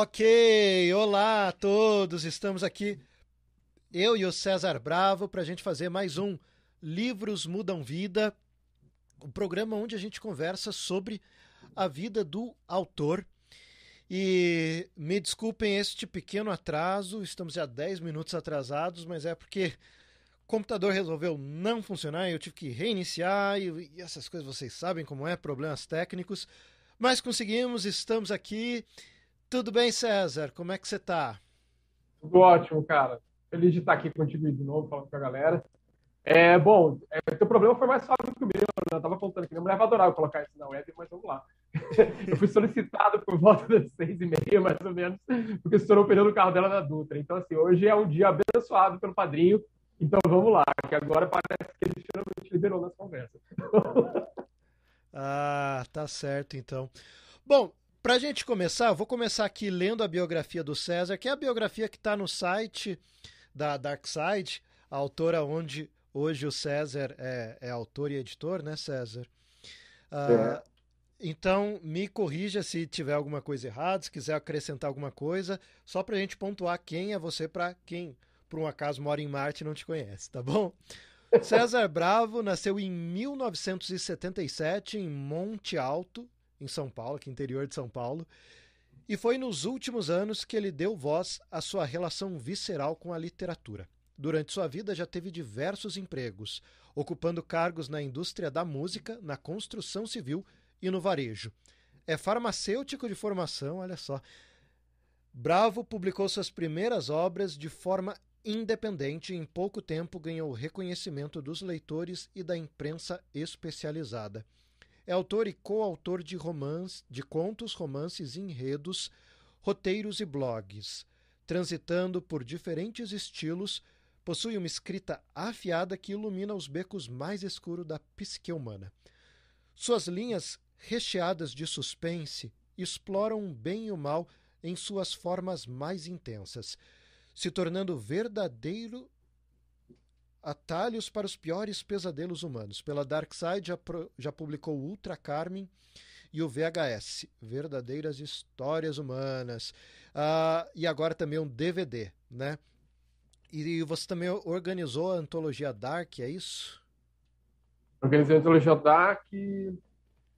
Ok, olá a todos, estamos aqui, eu e o César Bravo, para a gente fazer mais um Livros Mudam Vida, o um programa onde a gente conversa sobre a vida do autor. E me desculpem este pequeno atraso, estamos já 10 minutos atrasados, mas é porque o computador resolveu não funcionar e eu tive que reiniciar, e, e essas coisas vocês sabem como é, problemas técnicos. Mas conseguimos, estamos aqui. Tudo bem, César? Como é que você está? Tudo ótimo, cara. Feliz de estar aqui contigo de novo, falando com a galera. É, bom, é, teu problema foi mais fácil que o meu, né? Eu tava contando aqui, minha mulher vai adorar eu colocar isso na web, mas vamos lá. Eu fui solicitado por volta das seis e meia, mais ou menos, porque estourou o pneu do carro dela na Dutra. Então, assim, hoje é um dia abençoado pelo padrinho, então vamos lá, que agora parece que ele finalmente liberou nas conversas. Ah, tá certo, então. Bom, para a gente começar, eu vou começar aqui lendo a biografia do César, que é a biografia que está no site da Darkside, a autora onde hoje o César é, é autor e editor, né, César? Ah, é. Então, me corrija se tiver alguma coisa errada, se quiser acrescentar alguma coisa, só para a gente pontuar quem é você para quem, por um acaso, mora em Marte e não te conhece, tá bom? César Bravo nasceu em 1977 em Monte Alto, em São Paulo, aqui interior de São Paulo, e foi nos últimos anos que ele deu voz à sua relação visceral com a literatura. Durante sua vida já teve diversos empregos, ocupando cargos na indústria da música, na construção civil e no varejo. É farmacêutico de formação, olha só. Bravo publicou suas primeiras obras de forma independente e em pouco tempo ganhou reconhecimento dos leitores e da imprensa especializada. É autor e coautor de romances, de contos, romances, enredos, roteiros e blogs. Transitando por diferentes estilos, possui uma escrita afiada que ilumina os becos mais escuros da psique humana. Suas linhas, recheadas de suspense, exploram o bem e o mal em suas formas mais intensas, se tornando verdadeiro Atalhos para os piores pesadelos humanos. Pela Darkside já, já publicou Ultra Carmen e o VHS, Verdadeiras Histórias Humanas. Uh, e agora também um DVD, né? E você também organizou a antologia Dark, é isso? Organizei a antologia Dark e,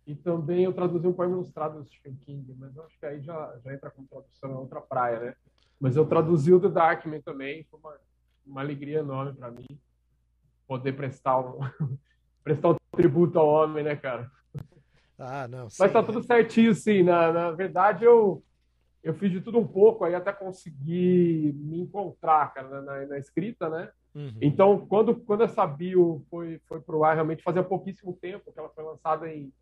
e também eu traduzi um poema ilustrado do Stephen King, mas acho que aí já, já entra com tradução na outra praia, né? Mas eu traduzi o The Darkman também, foi uma, uma alegria enorme para mim poder prestar um, prestar um tributo ao homem, né, cara? Ah, não. Sim, Mas tá tudo certinho, sim. Na, na verdade, eu, eu fiz de tudo um pouco aí até conseguir me encontrar, cara, na, na escrita, né? Uhum. Então, quando, quando essa bio foi, foi pro ar, realmente fazia pouquíssimo tempo, que ela foi lançada em,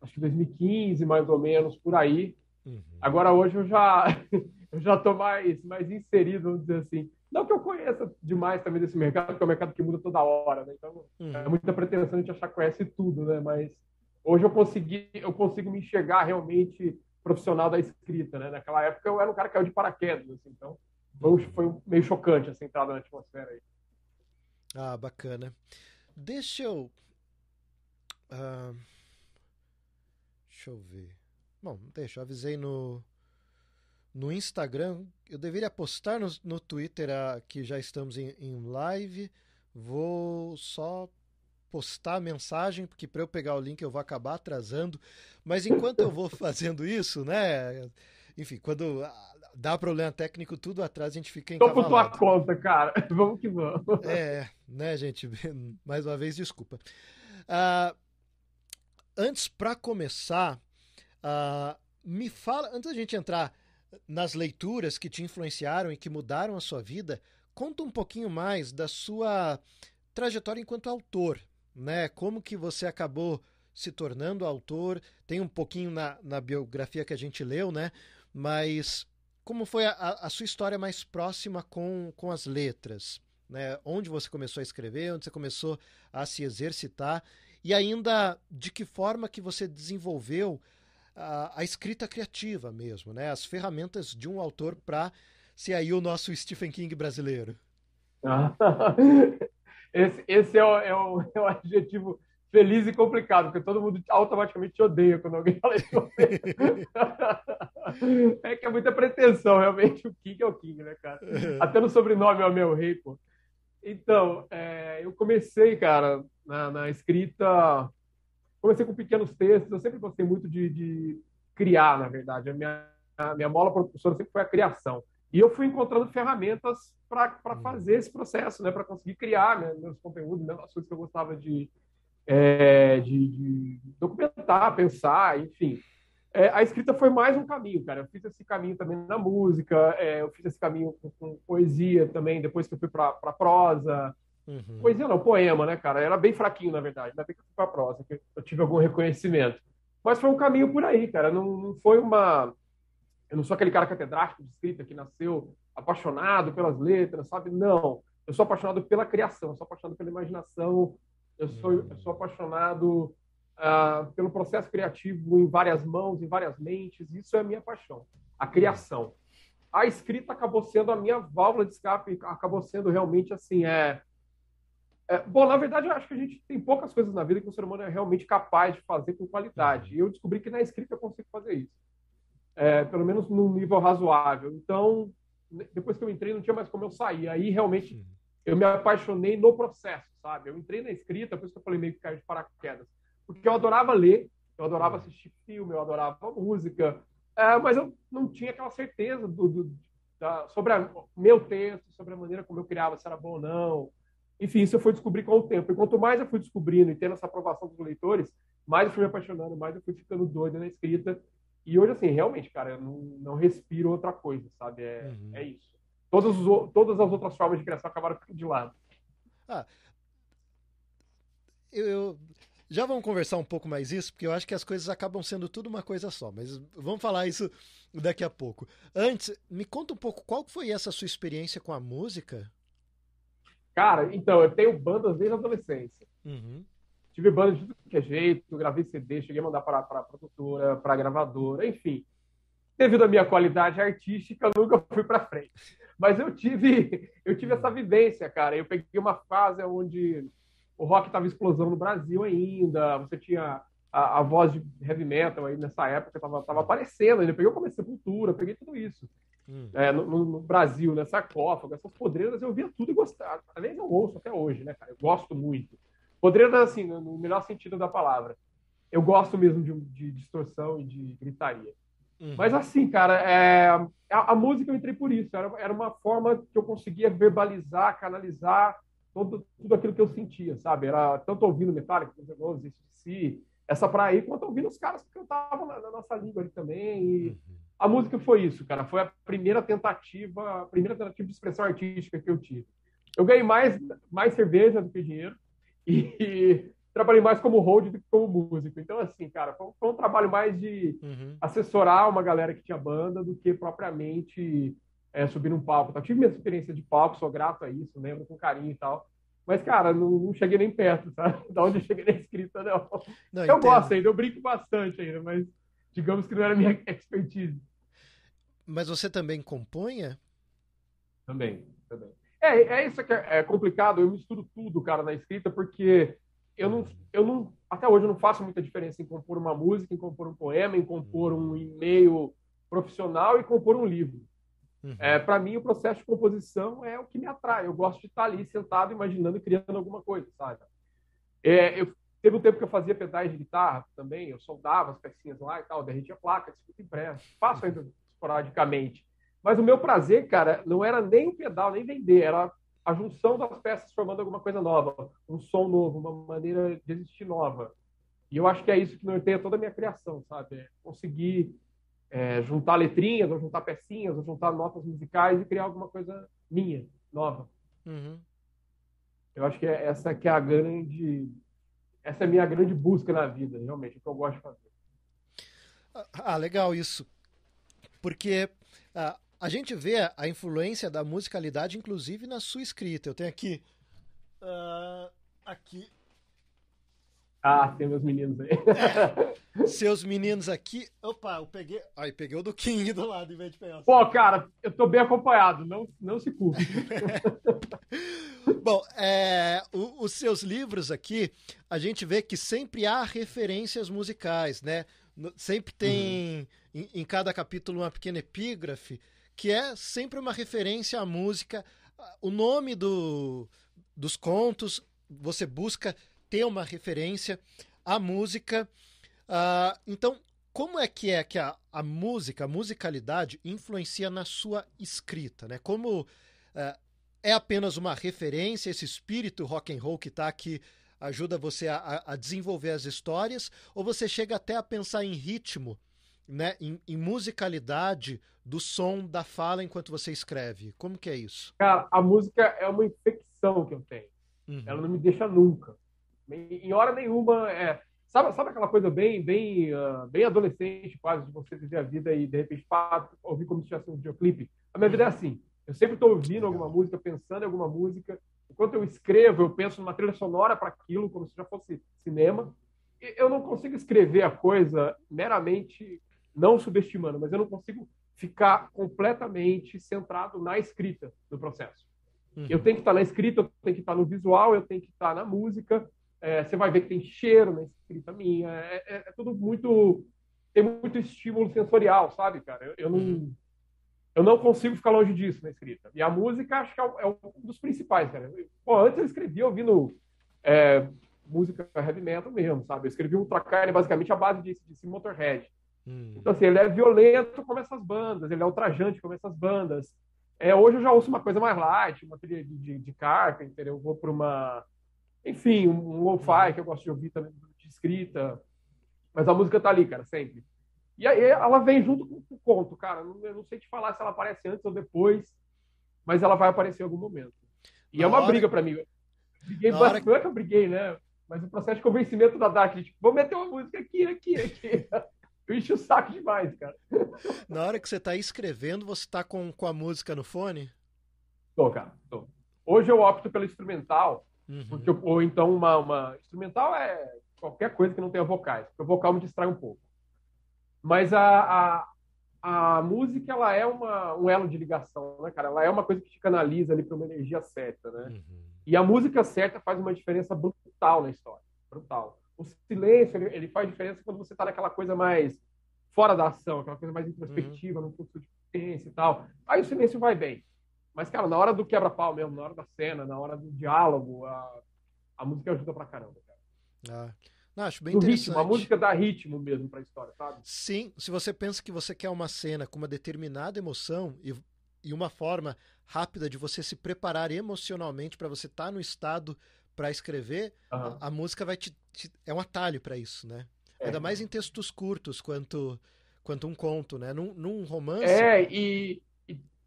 acho que 2015, mais ou menos, por aí. Uhum. Agora, hoje, eu já, eu já tô mais, mais inserido, vamos dizer assim. Não que eu conheça demais também desse mercado, porque é um mercado que muda toda hora, né? Então, uhum. é muita pretensão a gente achar que conhece tudo, né? Mas hoje eu consegui, eu consigo me enxergar realmente profissional da escrita, né? Naquela época eu era um cara que caiu de paraquedas, assim, então foi, foi meio chocante essa entrada na atmosfera aí. Ah, bacana. Deixa eu. Uh... Deixa eu ver. Bom, deixa, eu avisei no, no Instagram. Eu deveria postar no, no Twitter a, que já estamos em, em live. Vou só postar a mensagem, porque para eu pegar o link eu vou acabar atrasando. Mas enquanto eu vou fazendo isso, né? Enfim, quando dá problema técnico, tudo atrás a gente fica Tô por tua conta, cara. Vamos que vamos. É, né, gente? Mais uma vez, desculpa. Uh, antes, para começar, uh, me fala, antes da gente entrar nas leituras que te influenciaram e que mudaram a sua vida, conta um pouquinho mais da sua trajetória enquanto autor, né? Como que você acabou se tornando autor? Tem um pouquinho na, na biografia que a gente leu, né? Mas como foi a, a sua história mais próxima com, com as letras? Né? Onde você começou a escrever, onde você começou a se exercitar e ainda de que forma que você desenvolveu a, a escrita criativa mesmo, né? As ferramentas de um autor para ser aí o nosso Stephen King brasileiro. esse, esse é, o, é, o, é o adjetivo feliz e complicado, porque todo mundo automaticamente te odeia quando alguém fala isso. é que é muita pretensão, realmente. O King é o King, né, cara? Até no sobrenome é o meu rei, pô. Então, é, eu comecei, cara, na, na, escrita. Comecei com pequenos textos. Eu sempre gostei muito de, de criar, na verdade. A minha, a minha mola professora sempre foi a criação. E eu fui encontrando ferramentas para uhum. fazer esse processo, né? Para conseguir criar né, meus conteúdos, né, as coisas que eu gostava de, é, de, de, documentar, pensar, enfim. É, a escrita foi mais um caminho, cara. Eu fiz esse caminho também na música, é, eu fiz esse caminho com, com, poesia também, depois que eu fui para prosa. Uhum. Poesia não, poema, né, cara? Era bem fraquinho, na verdade. Ainda bem que eu fui para prosa, que eu tive algum reconhecimento. Mas foi um caminho por aí, cara. Não, não foi uma. Eu não sou aquele cara catedrático de escrita que nasceu apaixonado pelas letras, sabe? Não. Eu sou apaixonado pela criação, eu sou apaixonado pela imaginação, eu sou, eu sou apaixonado uh, pelo processo criativo em várias mãos, em várias mentes. Isso é a minha paixão, a criação. A escrita acabou sendo a minha válvula de escape, acabou sendo realmente assim, é, é, bom, na verdade, eu acho que a gente tem poucas coisas na vida que o ser humano é realmente capaz de fazer com qualidade. E eu descobri que na escrita eu consigo fazer isso. É, pelo menos num nível razoável. Então, depois que eu entrei, não tinha mais como eu sair. Aí, realmente, eu me apaixonei no processo, sabe? Eu entrei na escrita, por isso que eu falei meio que caiu de paraquedas. Porque eu adorava ler, eu adorava assistir filme, eu adorava música, é, mas eu não tinha aquela certeza do, do da, sobre o meu texto, sobre a maneira como eu criava, se era bom ou não. Enfim, isso eu fui descobrir com o tempo. E quanto mais eu fui descobrindo e tendo essa aprovação dos leitores, mais eu fui me apaixonando, mais eu fui ficando doido na escrita. E hoje, assim, realmente, cara, eu não, não respiro outra coisa, sabe? É, uhum. é isso. Todas, os, todas as outras formas de criação acabaram ficando de lado. Ah, eu, eu, já vamos conversar um pouco mais isso, porque eu acho que as coisas acabam sendo tudo uma coisa só, mas vamos falar isso daqui a pouco. Antes, me conta um pouco qual foi essa sua experiência com a música? Cara, então, eu tenho bandas desde a adolescência. Uhum. Tive bandas de tudo que é jeito, gravei CD, cheguei a mandar para a produtora, para gravadora, enfim. Devido à minha qualidade artística, eu nunca fui para frente. Mas eu tive, eu tive essa vivência, cara. Eu peguei uma fase onde o rock estava explosão no Brasil ainda, você tinha a, a, voz de heavy metal aí nessa época, estava tava aparecendo ainda. Eu peguei o começo de Sepultura, peguei tudo isso. Hum. É, no, no, Brasil, nessa sarcófago, essas podreiras, eu via tudo e gostava. Aliás, eu ouço até hoje, né, cara? Eu gosto muito. Podreiras, assim, no melhor sentido da palavra. Eu gosto mesmo de, de distorção e de gritaria. Uhum. Mas assim, cara, é, a, a, música eu entrei por isso. Era, era uma forma que eu conseguia verbalizar, canalizar todo, tudo aquilo que eu sentia, sabe? Era tanto ouvindo Metallica, Guns N' Roses, si, essa praia aí, quanto ouvindo os caras que cantavam na, na nossa língua ali também. E uhum. A música foi isso, cara. Foi a primeira tentativa, a primeira tentativa de expressão artística que eu tive. Eu ganhei mais, mais cerveja do que dinheiro. E, trabalhei mais como hold do que como músico. Então, assim, cara, foi, foi um trabalho mais de uhum. assessorar uma galera que tinha banda do que propriamente é, subir num palco. Tá? Tive minha experiência de palco, sou grato a isso, lembro com carinho e tal. Mas, cara, não, não cheguei nem perto, sabe? Da onde eu cheguei na escrita, não. não eu entendo. gosto ainda, eu brinco bastante ainda, mas digamos que não era minha expertise. Mas você também compunha? Também, também. É, é isso que é, é complicado, eu misturo tudo, cara, na escrita, porque eu não, eu não, até hoje eu não faço muita diferença em compor uma música, em compor um poema, em compor um e-mail profissional e compor um livro. Uhum. É, para mim, o processo de composição é o que me atrai. Eu gosto de estar ali sentado, imaginando e criando alguma coisa, sabe? É, eu, teve um tempo que eu fazia pedais de guitarra também, eu soldava as pecinhas lá e tal, derretia a placa, discuto impresso. Faço ainda esporadicamente. Mas o meu prazer, cara, não era nem o pedal, nem vender, era a junção das peças formando alguma coisa nova, um som novo, uma maneira de existir nova. E eu acho que é isso que norteia toda a minha criação, sabe? É conseguir é, juntar letrinhas, ou juntar pecinhas, ou juntar notas musicais e criar alguma coisa minha, nova. Uhum. Eu acho que é essa que é a grande, essa é a minha grande busca na vida, realmente, o que eu gosto de fazer. Ah, legal isso, porque ah, a gente vê a influência da musicalidade, inclusive, na sua escrita. Eu tenho aqui. Uh, aqui. Ah, tem meus meninos aí. É, seus meninos aqui. Opa, eu peguei. Aí, peguei o do King do lado em vez de pegar. Pô, cara, eu tô bem acompanhado, não, não se culpe. Bom, é, o, os seus livros aqui, a gente vê que sempre há referências musicais, né? Sempre tem uhum. em, em cada capítulo uma pequena epígrafe que é sempre uma referência à música. O nome do, dos contos, você busca ter uma referência à música. Uh, então, como é que é que a, a, música, a musicalidade, influencia na sua escrita? Né? Como uh, é apenas uma referência, esse espírito rock and roll que está aqui ajuda você a, a, desenvolver as histórias, ou você chega até a pensar em ritmo, né, em, em, musicalidade do som da fala enquanto você escreve? Como que é isso? Cara, a música é uma infecção que eu tenho. Uhum. Ela não me deixa nunca. Em hora nenhuma é Sabe, sabe aquela coisa bem, bem, uh, bem adolescente, quase, de você viver a vida e de repente pá, ouvir como se tivesse um videoclipe? A minha vida é assim. Eu sempre estou ouvindo alguma música, pensando em alguma música. Enquanto eu escrevo, eu penso numa trilha sonora para aquilo, como se já fosse cinema. Eu não consigo escrever a coisa meramente, não subestimando, mas eu não consigo ficar completamente centrado na escrita do processo. Uhum. Eu tenho que estar na escrita, eu tenho que estar no visual, eu tenho que estar na música, é, você vai ver que tem cheiro na escrita minha. É, é, é, tudo muito. Tem muito estímulo sensorial, sabe, cara? Eu, eu, não. Uhum. Eu não consigo ficar longe disso na escrita. E a música, acho que é, é um dos principais, cara. Pô, antes eu escrevia ouvindo é, música heavy metal mesmo, sabe? Eu escrevi um Ultracarne basicamente a base de, de Motorhead. Hum. Então, assim, ele é violento como essas bandas, ele é ultrajante como essas bandas. É, hoje eu já ouço uma coisa mais light, uma trilha de, de, de Carpenter, eu vou para uma enfim, um, um lo-fi que eu gosto de ouvir também de escrita. Mas a música tá ali, cara, sempre. E aí ela vem junto com o conto, cara. Eu não sei te falar se ela aparece antes ou depois, mas ela vai aparecer em algum momento. E Na é uma hora... briga para mim. briguei bastante, hora... é que eu briguei, né? Mas o processo de convencimento da Dark, tipo, vou meter uma música aqui, aqui, aqui. Eu enchi o saco demais, cara. Na hora que você tá escrevendo, você tá com, com a música no fone? Tô, cara, tô. Hoje eu opto pelo instrumental, Uhum. Porque, ou então uma, uma, instrumental é qualquer coisa que não tenha vocais, porque o vocal me distrai um pouco. Mas a, a, a música ela é uma, um elo de ligação, né, cara? Ela é uma coisa que te canaliza ali para uma energia certa, né? Uhum. E a música certa faz uma diferença brutal na história, brutal. O silêncio ele, ele faz diferença quando você está naquela coisa mais fora da ação, aquela coisa mais introspectiva, uhum. no fluxo de potência e tal. Aí o silêncio vai bem. Mas, cara, na hora do quebra-pau mesmo, na hora da cena, na hora do diálogo, a, a música ajuda pra caramba, cara. Ah. Não, acho bem interessante. Ritmo, a música dá ritmo mesmo pra história, sabe? Sim, se você pensa que você quer uma cena com uma determinada emoção e, e uma forma rápida de você se preparar emocionalmente para você estar tá no estado para escrever, uhum. a, a, música vai te, te é um atalho para isso, né? É. Ainda mais em textos curtos quanto quanto um conto, né? Num, num romance. É, e,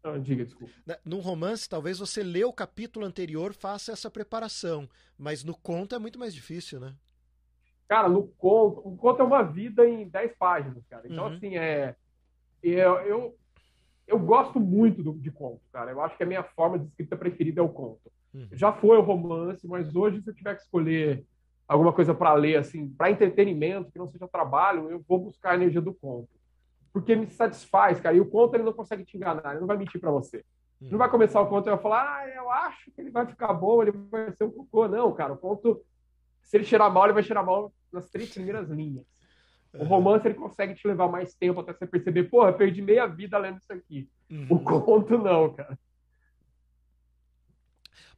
ah, diga, desculpa. Né, num romance, talvez você lê o capítulo anterior, faça essa preparação. Mas no conto é muito mais difícil, né? Cara, no conto, o conto é uma vida em 10 páginas, cara. Então, uhum. assim, é. Eu, eu, eu gosto muito do, de conto, cara. Eu acho que a minha forma de escrita preferida é o conto. Uhum. Já foi o romance, mas hoje, se eu tiver que escolher alguma coisa para ler, assim, para entretenimento, que não seja trabalho, eu vou buscar a energia do conto porque me satisfaz, cara. E o conto ele não consegue te enganar, ele não vai mentir para você. Hum. Não vai começar o conto e vai falar, ah, eu acho que ele vai ficar bom, ele vai ser um cocô. Não, cara, o conto, se ele cheirar mal, ele vai cheirar mal nas três primeiras linhas. O romance ele consegue te levar mais tempo até você perceber, porra, perdi meia vida lendo isso aqui. Uhum. O conto não, cara.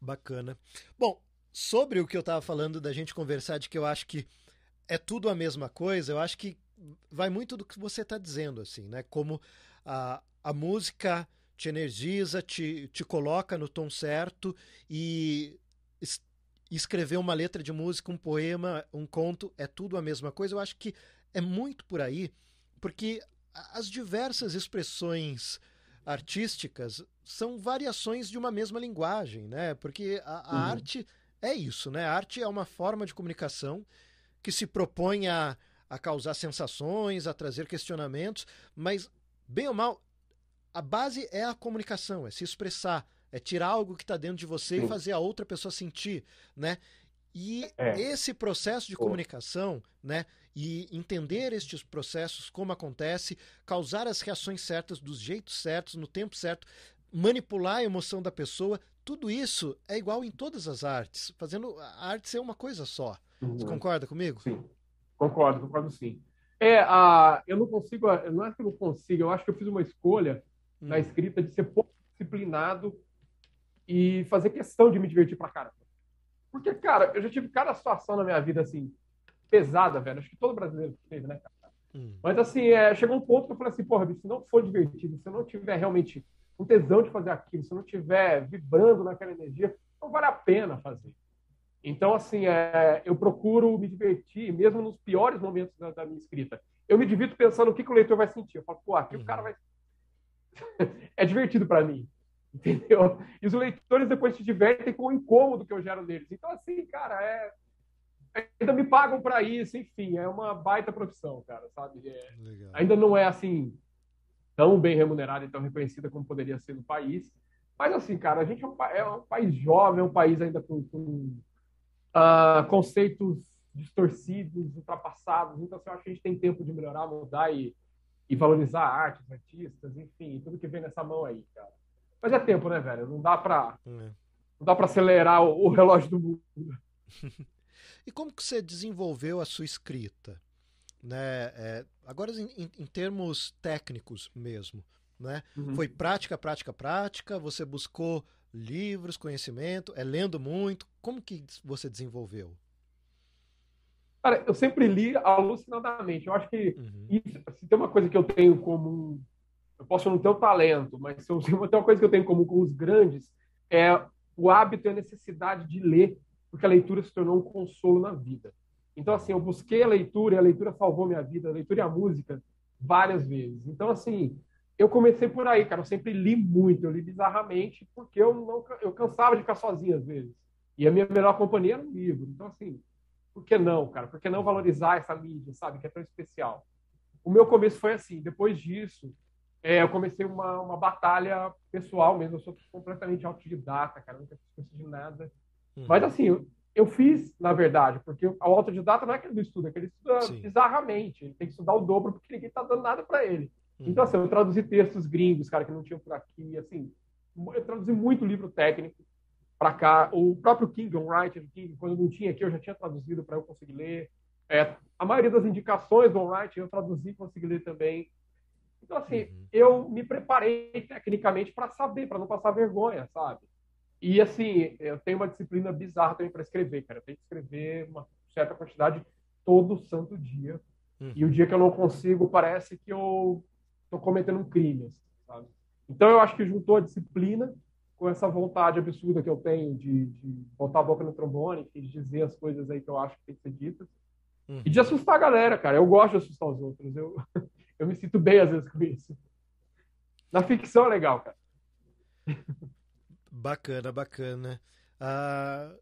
Bacana. Bom, sobre o que eu estava falando da gente conversar de que eu acho que é tudo a mesma coisa, eu acho que vai muito do que você está dizendo, assim, né? Como a, a música te energiza, te, te coloca no tom certo e escrever uma letra de música, um poema, um conto, é tudo a mesma coisa. Eu acho que é muito por aí, porque as diversas expressões artísticas são variações de uma mesma linguagem, né? Porque a, a uhum. arte é isso, né? A arte é uma forma de comunicação que se propõe a a causar sensações, a trazer questionamentos, mas, bem ou mal, a base é a comunicação, é se expressar, é tirar algo que está dentro de você Sim. e fazer a outra pessoa sentir, né? E é. esse processo de comunicação, né? e entender estes processos, como acontece, causar as reações certas, dos jeitos certos, no tempo certo, manipular a emoção da pessoa, tudo isso é igual em todas as artes, fazendo a arte ser uma coisa só. Uhum. Você concorda comigo? Sim, concordo, concordo sim. É, a, eu não consigo, não é que eu não consigo, eu acho que eu fiz uma escolha hum. na escrita de ser pouco disciplinado e fazer questão de me divertir pra caramba. Porque, cara, eu já tive cada situação na minha vida, assim, pesada, velho. Acho que todo brasileiro teve, né, cara? Hum. Mas, assim, é, chegou um ponto que eu falei assim, porra, se não for divertido, se eu não tiver realmente um tesão de fazer aquilo, se eu não tiver vibrando naquela energia, não vale a pena fazer. Então, assim, é, eu procuro me divertir, mesmo nos piores momentos da, da, minha escrita. Eu me divirto pensando o que, que o leitor vai sentir. Eu falo, pô, aqui uhum. o cara vai. é divertido para mim. Entendeu? E os leitores depois se divertem com o incômodo que eu gero neles. Então, assim, cara, é. Ainda me pagam para isso, enfim, é uma baita profissão, cara, sabe? É... Ainda não é assim tão bem remunerada e tão reconhecida como poderia ser no país. Mas assim, cara, a gente é um, é um país jovem, é um país ainda com, com uh, conceitos distorcidos, ultrapassados. Então, assim, eu acho que a gente tem tempo de melhorar, mudar e, e valorizar a arte, os artistas, enfim, tudo que vem nessa mão aí, cara. Mas é tempo, né, velho? Não dá pra, é. não dá pra acelerar o, o relógio do mundo. e como que você desenvolveu a sua escrita? Né? É, agora, em, em, termos técnicos mesmo, né? Uhum. Foi prática, prática, prática? Você buscou livros, conhecimento? É lendo muito? Como que você desenvolveu? Cara, eu sempre li alucinadamente. Eu acho que uhum. isso, se tem uma coisa que eu tenho como eu posso não ter o talento, mas se eu tenho uma coisa que eu tenho comum com os grandes é o hábito e a necessidade de ler, porque a leitura se tornou um consolo na vida. Então, assim, eu busquei a leitura e a leitura salvou minha vida, a leitura e a música várias vezes. Então, assim, eu comecei por aí, cara. Eu sempre li muito, eu li bizarramente, porque eu não eu cansava de ficar sozinho às vezes. E a minha melhor companhia era um livro. Então, assim, por que não, cara? Por que não valorizar essa mídia, sabe? Que é tão especial. O meu começo foi assim. Depois disso, é, eu comecei uma, uma batalha pessoal mesmo. Eu sou completamente autodidata, cara. Nunca fiz curso de nada. Uhum. Mas, assim, eu, eu, fiz, na verdade, porque o autodidata não é que ele estuda, é que ele estuda Sim. bizarramente. Ele tem que estudar o dobro porque ninguém está dando nada para ele. Uhum. Então, assim, eu traduzi textos gringos, cara, que não tinham por aqui. Assim, eu traduzi muito livro técnico para cá. O próprio King, on Wright, King, quando não tinha aqui, eu já tinha traduzido para eu conseguir ler. É, a maioria das indicações do Wright eu traduzi e consegui ler também. Então, assim, uhum. eu me preparei tecnicamente para saber, para não passar vergonha, sabe? E, assim, eu tenho uma disciplina bizarra também para escrever, cara. Eu tenho que escrever uma certa quantidade todo santo dia. Uhum. E o dia que eu não consigo, parece que eu estou cometendo um crime, assim, sabe? Então, eu acho que juntou a disciplina com essa vontade absurda que eu tenho de, de botar a boca no trombone, de dizer as coisas aí que eu acho que tem que ser ditas. Uhum. E de assustar a galera, cara. Eu gosto de assustar os outros. Eu, eu me sinto bem às vezes com isso. Na ficção é legal, cara. Bacana, bacana. Uh,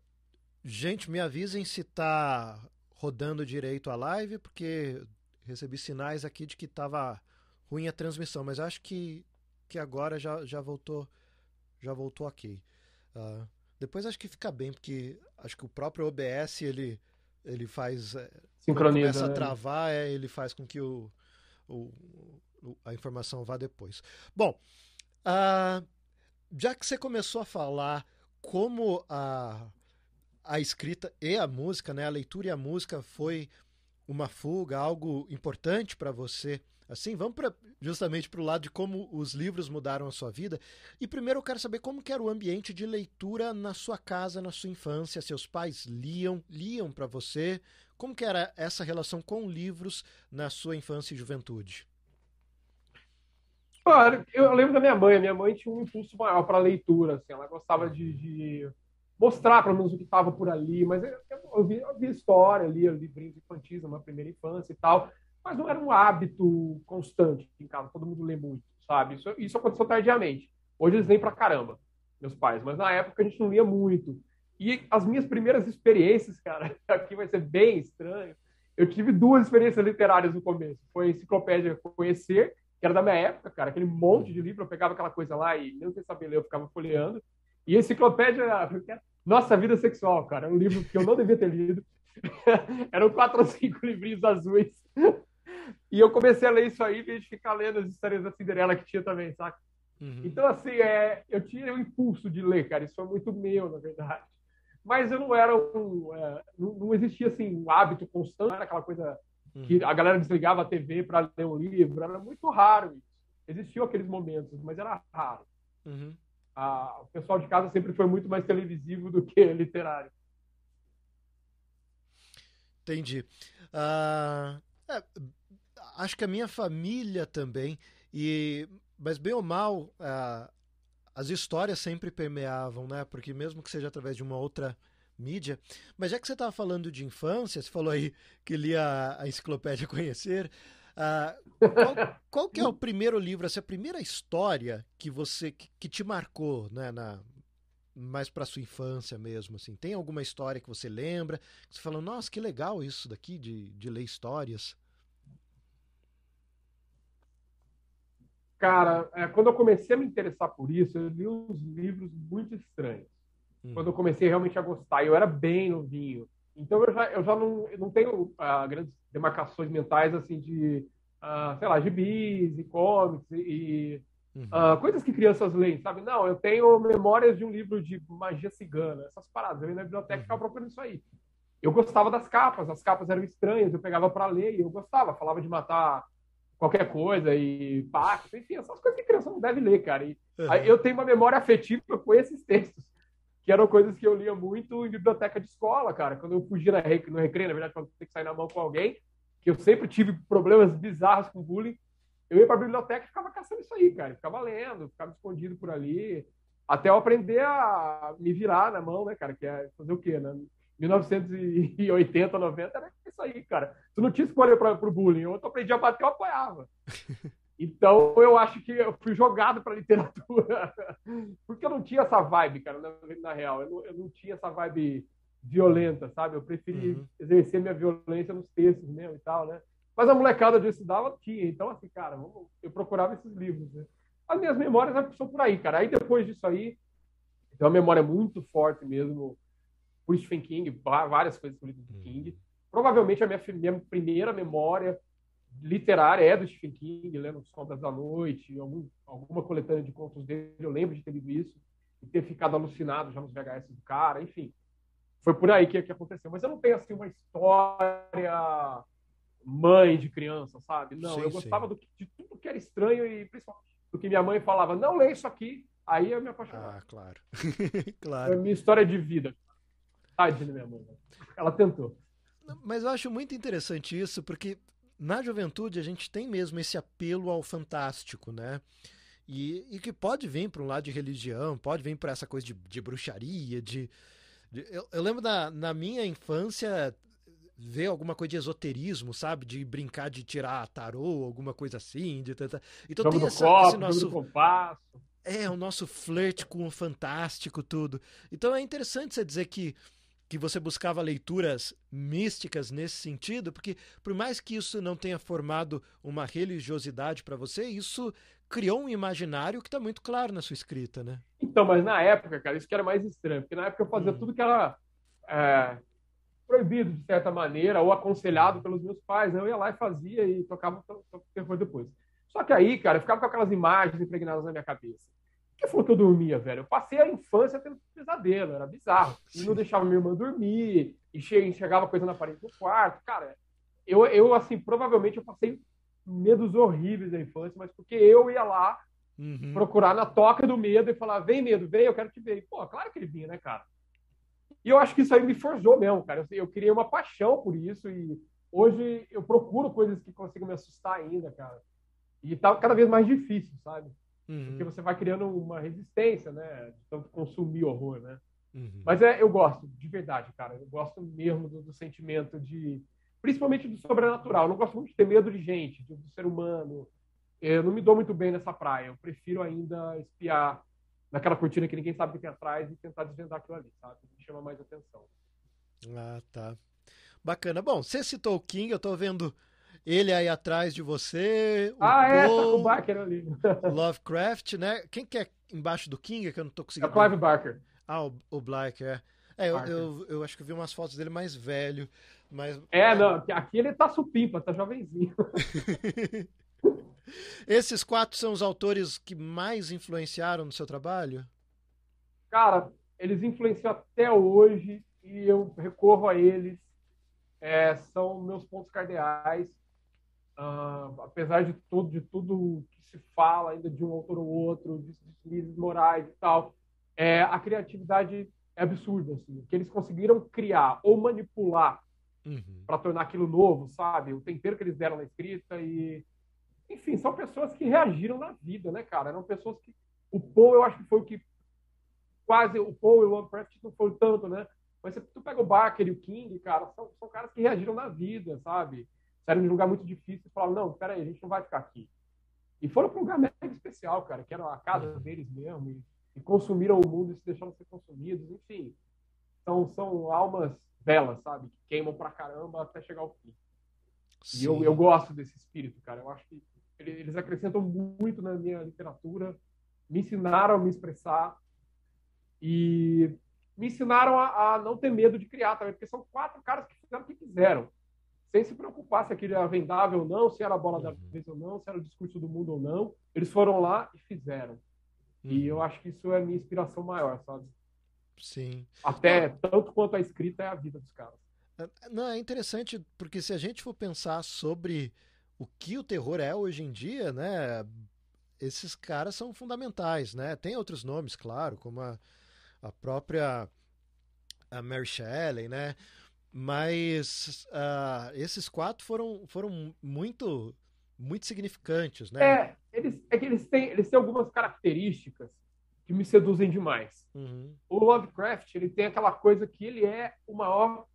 gente, me avisem se tá rodando direito a live, porque recebi sinais aqui de que tava ruim a transmissão, mas acho que, que agora já, já voltou já voltou ok. Uh, depois acho que fica bem, porque acho que o próprio OBS ele, ele faz. É, Sincroniza. Começa a né? travar, é, ele faz com que o, o, a informação vá depois. Bom, uh, já que você começou a falar como a, a escrita e a música, né, a leitura e a música foi uma fuga, algo importante para você. Assim, vamos pra, justamente para o lado de como os livros mudaram a sua vida. E primeiro eu quero saber como que era o ambiente de leitura na sua casa, na sua infância. Seus pais liam, liam para você. Como que era essa relação com livros na sua infância e juventude? Claro, eu lembro da minha mãe. Minha mãe tinha um impulso maior para leitura. Assim, ela gostava de, de mostrar para menos o que estava por ali. Mas eu, eu, eu, vi, eu vi história, lia livrinhos infantis na minha primeira infância e tal. Mas não era um hábito constante em casa. Todo mundo lê muito, sabe? Isso, isso aconteceu tardiamente. Hoje eles leem para caramba, meus pais. Mas na época a gente não lia muito. E as minhas primeiras experiências, cara, aqui vai ser bem estranho. Eu tive duas experiências literárias no começo. Foi a enciclopédia Conhecer, que era da minha época, cara, aquele monte de livro, eu pegava aquela coisa lá e nem sem saber ler, eu ficava folheando. E a enciclopédia Nossa Vida Sexual, cara, um livro que eu não devia ter lido. Eram quatro ou cinco livrinhos azuis. E eu comecei a ler isso aí, em vez de ficar lendo as histórias da Cinderela que tinha também, saca? Uhum. Então, assim, é, eu tinha o impulso de ler, cara. Isso foi muito meu, na verdade. Mas eu não era um. É, não, não, existia, assim, um hábito constante, era aquela coisa que uhum. a galera desligava a TV para ler um livro. Era muito raro isso. Existiam aqueles momentos, mas era raro. Uhum. Ah, o pessoal de casa sempre foi muito mais televisivo do que literário. Entendi. Uh, é, acho que a minha família também, e mas bem ou mal, uh, as histórias sempre permeavam, né? Porque mesmo que seja através de uma outra mídia. Mas já que você estava falando de infância, você falou aí que lia a enciclopédia Conhecer. Uh, qual, qual, que é o primeiro livro, essa primeira história que você que, que te marcou, né, na, mais para sua infância mesmo, assim? Tem alguma história que você lembra? Que você falou, nossa, que legal isso daqui de, de ler histórias. Cara, é, quando eu comecei a me interessar por isso, eu li uns livros muito estranhos. Hum. Quando eu comecei realmente a gostar, eu era bem novinho. Então eu já, eu já não, eu não tenho uh, grandes demarcações mentais assim de, uh, sei lá, gibis e comics e, Uhum. Uh, coisas que crianças leem, sabe? Não, eu tenho memórias de um livro de magia cigana, essas paradas. Eu ia na biblioteca e ficava uhum. procurando isso aí. Eu gostava das capas, as capas eram estranhas, eu pegava para ler e eu gostava. Falava de matar qualquer coisa e pacto, enfim, essas coisas que criança não deve ler, cara. E, uhum. eu tenho uma memória afetiva com esses textos, que eram coisas que eu lia muito em biblioteca de escola, cara. Quando eu fugia no recreio, na verdade, quando eu tinha que sair na mão com alguém, que eu sempre tive problemas bizarros com bullying, eu ia para a biblioteca e ficava caçando isso aí, cara. ficava lendo, ficava escondido por ali. Até eu aprender a me virar na mão, né, cara? Que é fazer o quê, né? 1980, 90 era isso aí, cara. Tu não tinha escolha para o bullying. Eu aprendi a bater, eu apanhava. Então, eu acho que eu fui jogado para literatura. Porque eu não tinha essa vibe, cara, na, na real. Eu não, eu não, tinha essa vibe violenta, sabe? Eu preferi uhum. exercer minha violência nos textos mesmo e tal, né? Mas a molecada de estudava tinha. Então, assim, cara, eu procurava esses livros. Né? As minhas memórias são por aí, cara. Aí depois disso aí, tem uma memória muito forte mesmo por Stephen King, várias coisas por Stephen King. Uhum. Provavelmente a minha, minha primeira memória literária é do Stephen King, lendo Sombras da Noite, algum, alguma coletânea de contos dele. Eu lembro de ter lido isso e ter ficado alucinado já nos VHS do cara, enfim. Foi por aí que, que aconteceu. Mas eu não tenho assim uma história mãe de criança, sabe? Não, sim, eu gostava do, de tudo que era estranho e principalmente do que minha mãe falava, não lê isso aqui. Aí eu me apaixonei. Ah, claro. claro. Foi a minha história de vida. Tadinha minha mãe. Ela tentou. Mas eu acho muito interessante isso, porque na juventude a gente tem mesmo esse apelo ao fantástico, né? E, e que pode vir para um lado de religião, pode vir para essa coisa de, de bruxaria, de, de eu, eu, lembro na, na minha infância ver alguma coisa de esoterismo, sabe? De brincar de tirar tarô, alguma coisa assim. De tanta... Então jogo tem essa, copo, esse nosso. Compasso. É, o nosso flerte com o fantástico, tudo. Então é interessante você dizer que, que você buscava leituras místicas nesse sentido, porque por mais que isso não tenha formado uma religiosidade para você, isso criou um imaginário que está muito claro na sua escrita, né? Então, mas na época, cara, isso que era mais estranho, porque na época eu fazia hum. tudo que era é, proibido de certa maneira ou aconselhado pelos meus pais. Né? Eu ia lá e fazia e tocava depois. Só que aí, cara, eu ficava com aquelas imagens impregnadas na minha cabeça. Que falou que eu dormia, velho? Eu passei a infância tendo pesadelo, era bizarro. E não deixava minha irmã dormir, e enxergava coisa na parede do quarto. Cara, eu, eu assim, provavelmente eu passei medos horríveis da infância, mas porque eu ia lá uhum. procurar na toca do medo e falar: vem, medo, vem, eu quero te ver. E, pô, claro que ele vinha, né, cara? E eu acho que isso aí me forjou mesmo, cara. Eu, eu criei uma paixão por isso e hoje eu procuro coisas que consigam me assustar ainda, cara. E tá cada vez mais difícil, sabe? Uhum. Porque você vai criando uma resistência, né? De tanto consumir horror, né? Uhum. Mas é, eu gosto, de verdade, cara. Eu gosto mesmo do, do, sentimento de. Principalmente do sobrenatural. Eu não gosto muito de ter medo de gente, do, do ser humano. Eu não me dou muito bem nessa praia. Eu prefiro ainda espiar naquela cortina que ninguém sabe o que tem atrás e tentar desvendar aquilo ali, sabe? Me chama mais atenção. Ah, tá. Bacana. Bom, você citou o King, eu tô vendo ele aí atrás de você. ah, é, Paul, tá com o Barker ali. Lovecraft, né? Quem que é embaixo do King que eu não tô conseguindo. É o Clive Barker. Ah, o, o Black, é. É, eu, eu, eu, acho que eu vi umas fotos dele mais velho, mas... É, não, aqui ele tá supimpa, tá jovenzinho. Esses quatro são os autores que mais influenciaram no seu trabalho? Cara, eles influenciam até hoje e eu recorro a eles. É, são meus pontos cardeais. Uh, apesar de tudo, de tudo que se fala ainda de um autor ou outro, de deslizes morais e tal, é, a criatividade é absurda. Assim, que eles conseguiram criar ou manipular uhum. para tornar aquilo novo, sabe? O tempero que eles deram na escrita e enfim, são pessoas que reagiram na vida, né, cara? Eram pessoas que. O Paul, eu acho que foi o que. Quase. O Paul e o Lovecraft não foi tanto, né? Mas se tu pega o Barker e o King, cara, são, são caras que reagiram na vida, sabe? Saíram de um lugar muito difícil e falaram: não, peraí, a gente não vai ficar aqui. E foram para um lugar mega especial, cara, que era a casa deles mesmo. E, e consumiram o mundo e se deixaram ser consumidos. Enfim, são, são almas belas, sabe? Que queimam pra caramba até chegar ao fim. Sim. E eu, eu gosto desse espírito, cara. Eu acho que eles acrescentam muito na minha literatura, me ensinaram a me expressar e me ensinaram a, a, não ter medo de criar também, porque são quatro caras que fizeram o que quiseram, sem se preocupar se aquilo era vendável ou não, se era a bola da uhum. vez ou não, se era o discurso do mundo ou não. Eles foram lá e fizeram. Uhum. E eu acho que isso é a minha inspiração maior, sabe? Sim. Até tanto quanto a escrita é a vida dos caras. É, não, é interessante porque se a gente for pensar sobre o que o terror é hoje em dia, né? Esses caras são fundamentais, né? Tem outros nomes, claro, como a, a própria a Mary Shelley, né? Mas uh, esses quatro foram, foram muito muito significantes, né? É, eles, é que eles têm, eles têm algumas características que me seduzem demais. Uhum. O Lovecraft, ele tem aquela coisa que ele é o maior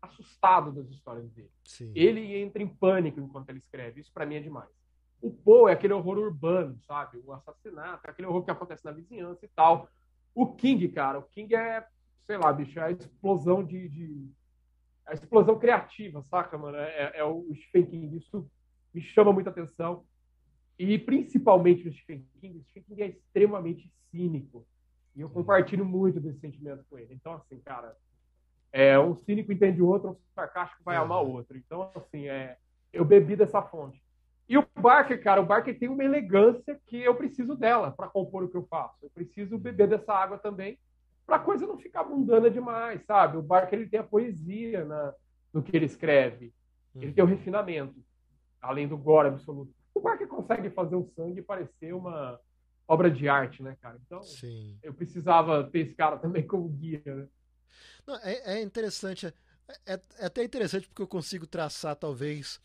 assustado das histórias dele. Sim. Ele entra em pânico enquanto ele escreve. Isso para mim é demais. O Poe é aquele horror urbano, sabe? O assassinato, é aquele horror que acontece na vizinhança e tal. O King, cara, o King é, sei lá, bicho, é a explosão de, de a explosão criativa, saca, mano? É, é, o Stephen King. Isso me chama muita atenção. E principalmente o Stephen King. O Stephen King é extremamente cínico. E eu compartilho muito desse sentimento com ele. Então, assim, cara, é, um cínico entende o outro, um sarcástico vai amar o outro. Então, assim, é, eu bebi dessa fonte. E o Barker, cara, o Barker tem uma elegância que eu preciso dela para compor o que eu faço. Eu preciso beber dessa água também para a coisa não ficar mundana demais, sabe? O Barker ele tem a poesia na, no que ele escreve. Ele tem o refinamento, além do gore absoluto. O Barker consegue fazer o sangue parecer uma obra de arte, né, cara? Então, Sim. eu precisava ter esse cara também como guia, né? Não, é, é, interessante. É, é, é, até interessante porque eu consigo traçar, talvez,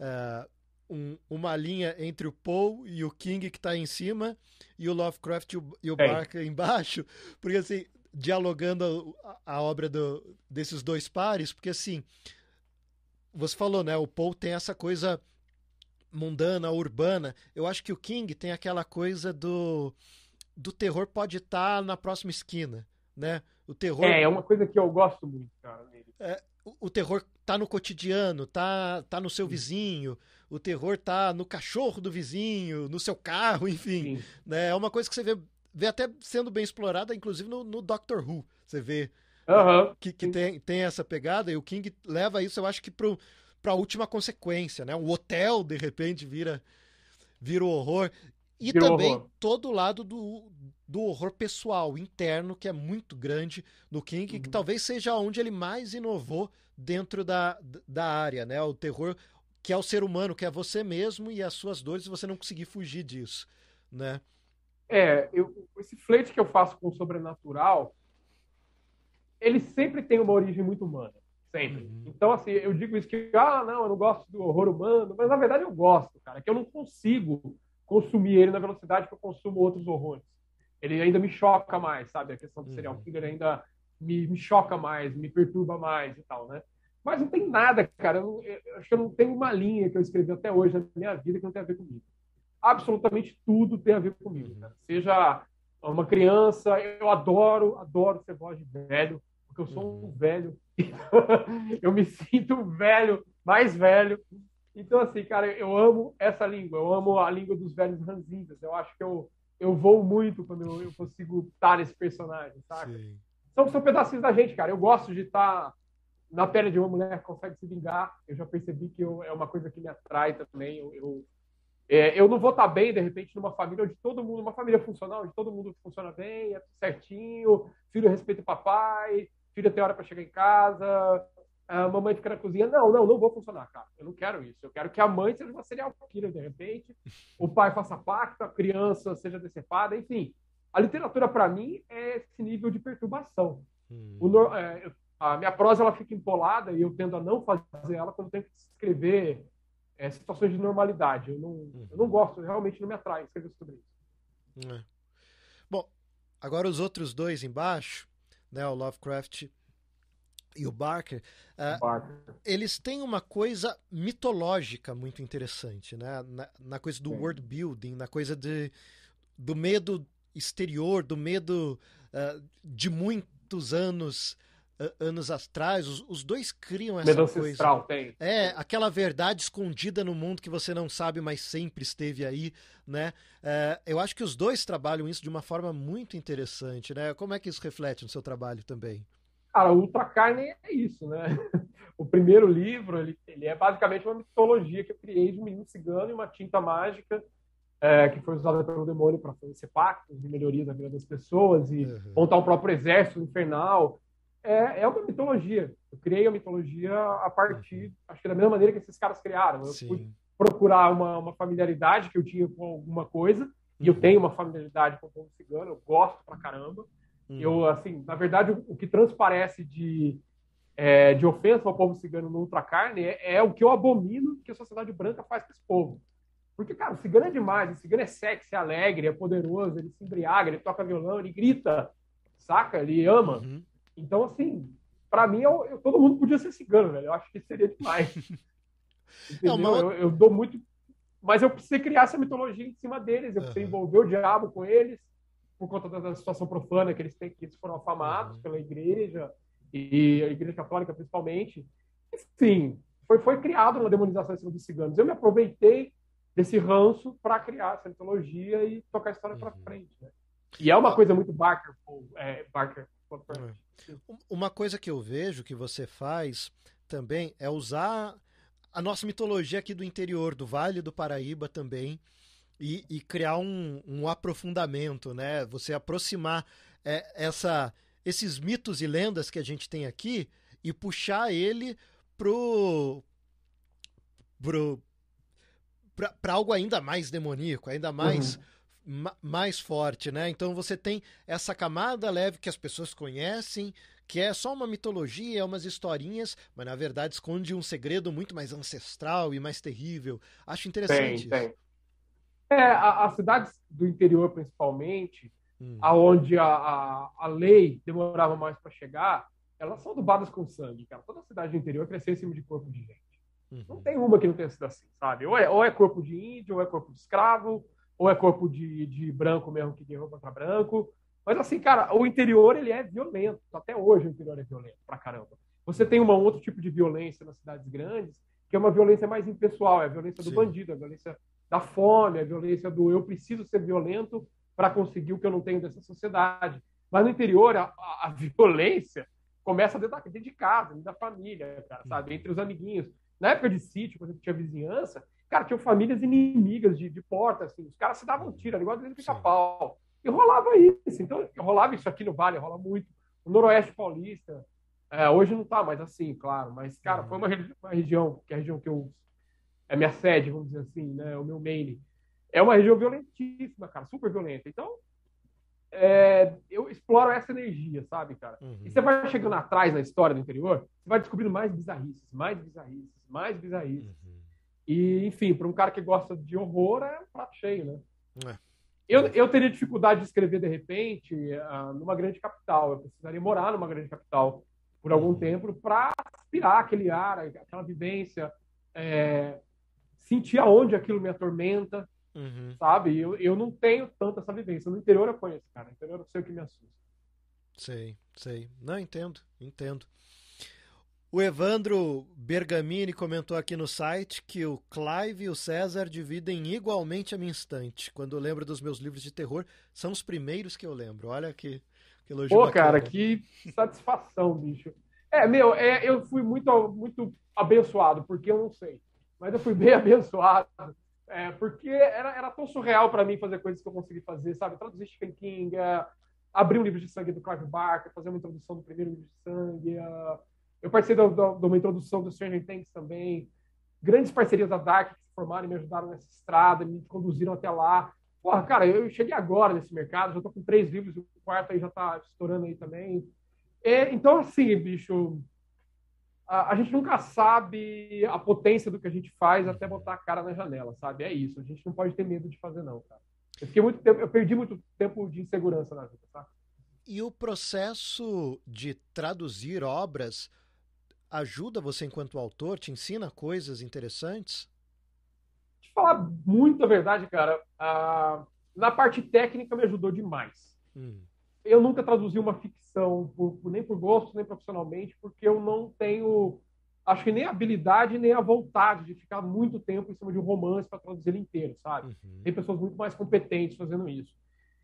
uh, um, uma linha entre o Poe e o King que está em cima e o Lovecraft e o, e o Barker embaixo. Porque, assim, dialogando a, a obra do, desses dois pares, porque, assim, você falou, né? O Poe tem essa coisa mundana, urbana. Eu acho que o King tem aquela coisa do do terror pode estar tá na próxima esquina, né? O terror. É, é uma coisa que eu gosto muito, cara. É, o, o terror tá no cotidiano, tá, tá no seu vizinho, o terror tá no cachorro do vizinho, no seu carro, enfim. Né? É uma coisa que você vê, vê até sendo bem explorada, inclusive no, no Doctor Who. Você vê uhum. que, que tem, tem essa pegada, e o King leva isso, eu acho que pro, pra última consequência, né? O hotel, de repente, vira, vira o horror. E Vira também horror. todo o lado do, do horror pessoal, interno, que é muito grande no King, uhum. que talvez seja onde ele mais inovou dentro da, da área, né? O terror que é o ser humano, que é você mesmo e as suas dores, e você não conseguir fugir disso, né? É, eu, esse flerte que eu faço com o sobrenatural, ele sempre tem uma origem muito humana, sempre. Uhum. Então, assim, eu digo isso que, ah, não, eu não gosto do horror humano, mas na verdade eu gosto, cara, que eu não consigo consumir ele na velocidade que eu consumo outros horrores. Ele ainda me choca mais, sabe? A questão do uhum. serial killer ainda me, me choca mais, me perturba mais e tal, né? Mas não tem nada, cara. Eu, eu, acho que eu não tenho uma linha que eu escrevi até hoje na minha vida que não tem a ver comigo. Absolutamente tudo tem a ver comigo. Né? Seja uma criança, eu adoro, adoro ser voz de velho, porque eu sou um velho. eu me sinto velho, mais velho. Então, assim, cara, eu amo essa língua, eu amo a língua dos velhos ranzinhas. Eu acho que eu, eu vou muito quando eu, eu consigo estar nesse personagem? Sim, são, são pedacinhos da gente, cara. Eu gosto de estar tá na pele de uma mulher que consegue se vingar. Eu já percebi que eu, é uma coisa que me atrai também. Eu, eu, é, eu não vou estar tá bem, de repente, numa família onde todo mundo, uma família funcional, onde todo mundo funciona bem, é certinho, filho respeita o papai, filho tem hora para chegar em casa, a mamãe fica na cozinha. Não, não, não vou funcionar, cara. Eu não quero isso. Eu quero que a mãe seja uma serial killer, de repente, o pai faça pacto, a criança seja decepada, enfim. A literatura, para mim, é esse nível de perturbação. Hum. O, é, a minha prosa ela fica empolada e eu tendo a não fazer ela quando tenho que escrever é, situações de normalidade. Eu não, uhum. eu não gosto, realmente não me atrai escrever sobre isso. É. Bom, agora os outros dois embaixo, né, o Lovecraft e o Barker, uh, Barker, eles têm uma coisa mitológica muito interessante, né? Na, na coisa do Sim. world building, na coisa de, do medo exterior, do medo uh, de muitos anos anos atrás, os, os, dois criam essa Medo coisa. Ancestral, tem. É, aquela verdade escondida no mundo que você não sabe, mas sempre esteve aí, né? É, eu acho que os dois trabalham isso de uma forma muito interessante, né? Como é que isso reflete no seu trabalho também? Cara, o Ultra Carne é isso, né? O primeiro livro, ele, ele é basicamente uma mitologia que eu criei de um menino cigano e uma tinta mágica é, que foi usada pelo demônio para fazer pactos de melhoria da vida das pessoas e uhum. montar o próprio exército infernal é, é uma mitologia. Eu criei a mitologia a partir, uhum. acho que da mesma maneira que esses caras criaram. Eu Sim. fui procurar uma, uma, familiaridade que eu tinha com alguma coisa, e eu uhum. tenho uma familiaridade com o povo cigano, eu gosto pra caramba. Uhum. Eu, assim, na verdade, o, o que transparece de, é, de ofensa ao povo cigano no Ultracarne é, é o que eu abomino que a sociedade branca faz com esse povo. Porque, cara, o cigano é demais, o cigano é sexy, é alegre, é poderoso, ele se embriaga, ele toca violão, ele grita, saca? Ele ama. Uhum. Então, assim, para mim, eu, eu, todo mundo podia ser cigano, velho. Eu acho que seria demais. Não, mas... eu, eu, dou muito. Mas eu precisei criar essa mitologia em cima deles. Eu precisei envolver o diabo com eles, por conta da situação profana que eles têm, que eles foram afamados uhum. pela igreja, e a igreja católica principalmente. Enfim, foi, foi criado uma demonização em cima dos ciganos. Eu me aproveitei desse ranço para criar essa mitologia e tocar a história uhum. para frente. Né? E é uma coisa muito Barker, é, Barker. Uma coisa que eu vejo que você faz também é usar a nossa mitologia aqui do interior, do Vale do Paraíba também, e, e criar um, um, aprofundamento, né? Você aproximar é, essa, esses mitos e lendas que a gente tem aqui e puxar ele pro, pro para algo ainda mais demoníaco, ainda mais uhum mais forte, né? Então você tem essa camada leve que as pessoas conhecem, que é só uma mitologia, é umas historinhas, mas na verdade esconde um segredo muito mais ancestral e mais terrível. Acho interessante tem, isso. Tem. É, as cidades do interior, principalmente, hum. aonde a, a, a lei demorava mais para chegar, elas são adubadas com sangue, cara. Toda cidade do interior cresceu em cima de corpo de gente. Uhum. Não tem uma que não tenha sido assim, sabe? Ou é, ou é corpo de índio, ou é corpo de escravo, ou é corpo de, de branco mesmo que guerreou contra branco. Mas assim, cara, o interior ele é violento. Até hoje o interior é violento pra caramba. Você tem um outro tipo de violência nas cidades grandes, que é uma violência mais impessoal, é a violência do Sim. bandido, é a violência da fome, é a violência do eu preciso ser violento para conseguir o que eu não tenho dessa sociedade. Mas no interior, a, a, a violência começa dentro, dentro de casa, dentro da família, cara, sabe? Entre os amiguinhos. Na época de sítio, quando tinha vizinhança, Cara, tinham famílias inimigas de, de porta, assim. Os caras se davam tiro, igual de pica-pau. E rolava isso. Então, rolava isso aqui no Vale, rola muito. O Noroeste Paulista. É, hoje não tá mais assim, claro. Mas, cara, foi uma, uma, região, que é a região que eu. É minha sede, vamos dizer assim, né? O meu main. É uma região violentíssima, cara, super violenta. Então, é, eu exploro essa energia, sabe, cara? Uhum. E você vai chegando atrás na história do interior, você vai descobrindo mais bizarrices, mais bizarrices, mais bizarrices. Uhum. E, enfim, para um cara que gosta de horror, é um prato cheio, né? É. Eu, eu teria dificuldade de escrever, de repente, uh, numa grande capital. Eu precisaria morar numa grande capital por algum uhum. tempo para aspirar aquele ar, aquela vivência, é, sentir aonde aquilo me atormenta, uhum. sabe? Eu, eu não tenho tanta essa vivência. No interior eu conheço, cara. No interior eu sei o que me assusta. Sei, sei. Não, entendo, entendo. O Evandro Bergamini comentou aqui no site que o Clive e o César dividem igualmente a minha instante. Quando eu lembro dos meus livros de terror, são os primeiros que eu lembro. Olha que, que elogio. Pô, bacana. cara, que satisfação, bicho. É, meu, é, eu fui muito, muito abençoado, porque eu não sei. Mas eu fui bem abençoado. É, porque era, era tão surreal para mim fazer coisas que eu consegui fazer, sabe? Traduzir Stephen King, uh, abrir um livro de sangue do Clive Barker, fazer uma introdução do primeiro livro de sangue. Uh, eu participei de uma introdução do Stranger Things também. Grandes parcerias da Dark que se formaram e me ajudaram nessa estrada, me conduziram até lá. Porra, cara, eu cheguei agora nesse mercado, já tô com três livros, o quarto aí já tá estourando aí também. É, então, assim, bicho, a, a, gente nunca sabe a potência do que a gente faz até botar a cara na janela, sabe? É isso. A gente não pode ter medo de fazer, não, cara. Eu, fiquei muito tempo, eu perdi muito tempo de insegurança na vida, tá? E o processo de traduzir obras ajuda você enquanto autor? Te ensina coisas interessantes? Te falar muita verdade, cara. Ah, na parte técnica me ajudou demais. Hum eu nunca traduzi uma ficção, por, nem por gosto, nem profissionalmente, porque eu não tenho, acho que nem a habilidade, nem a vontade de ficar muito tempo em cima de um romance para traduzir ele inteiro, sabe? Uhum. Tem pessoas muito mais competentes fazendo isso.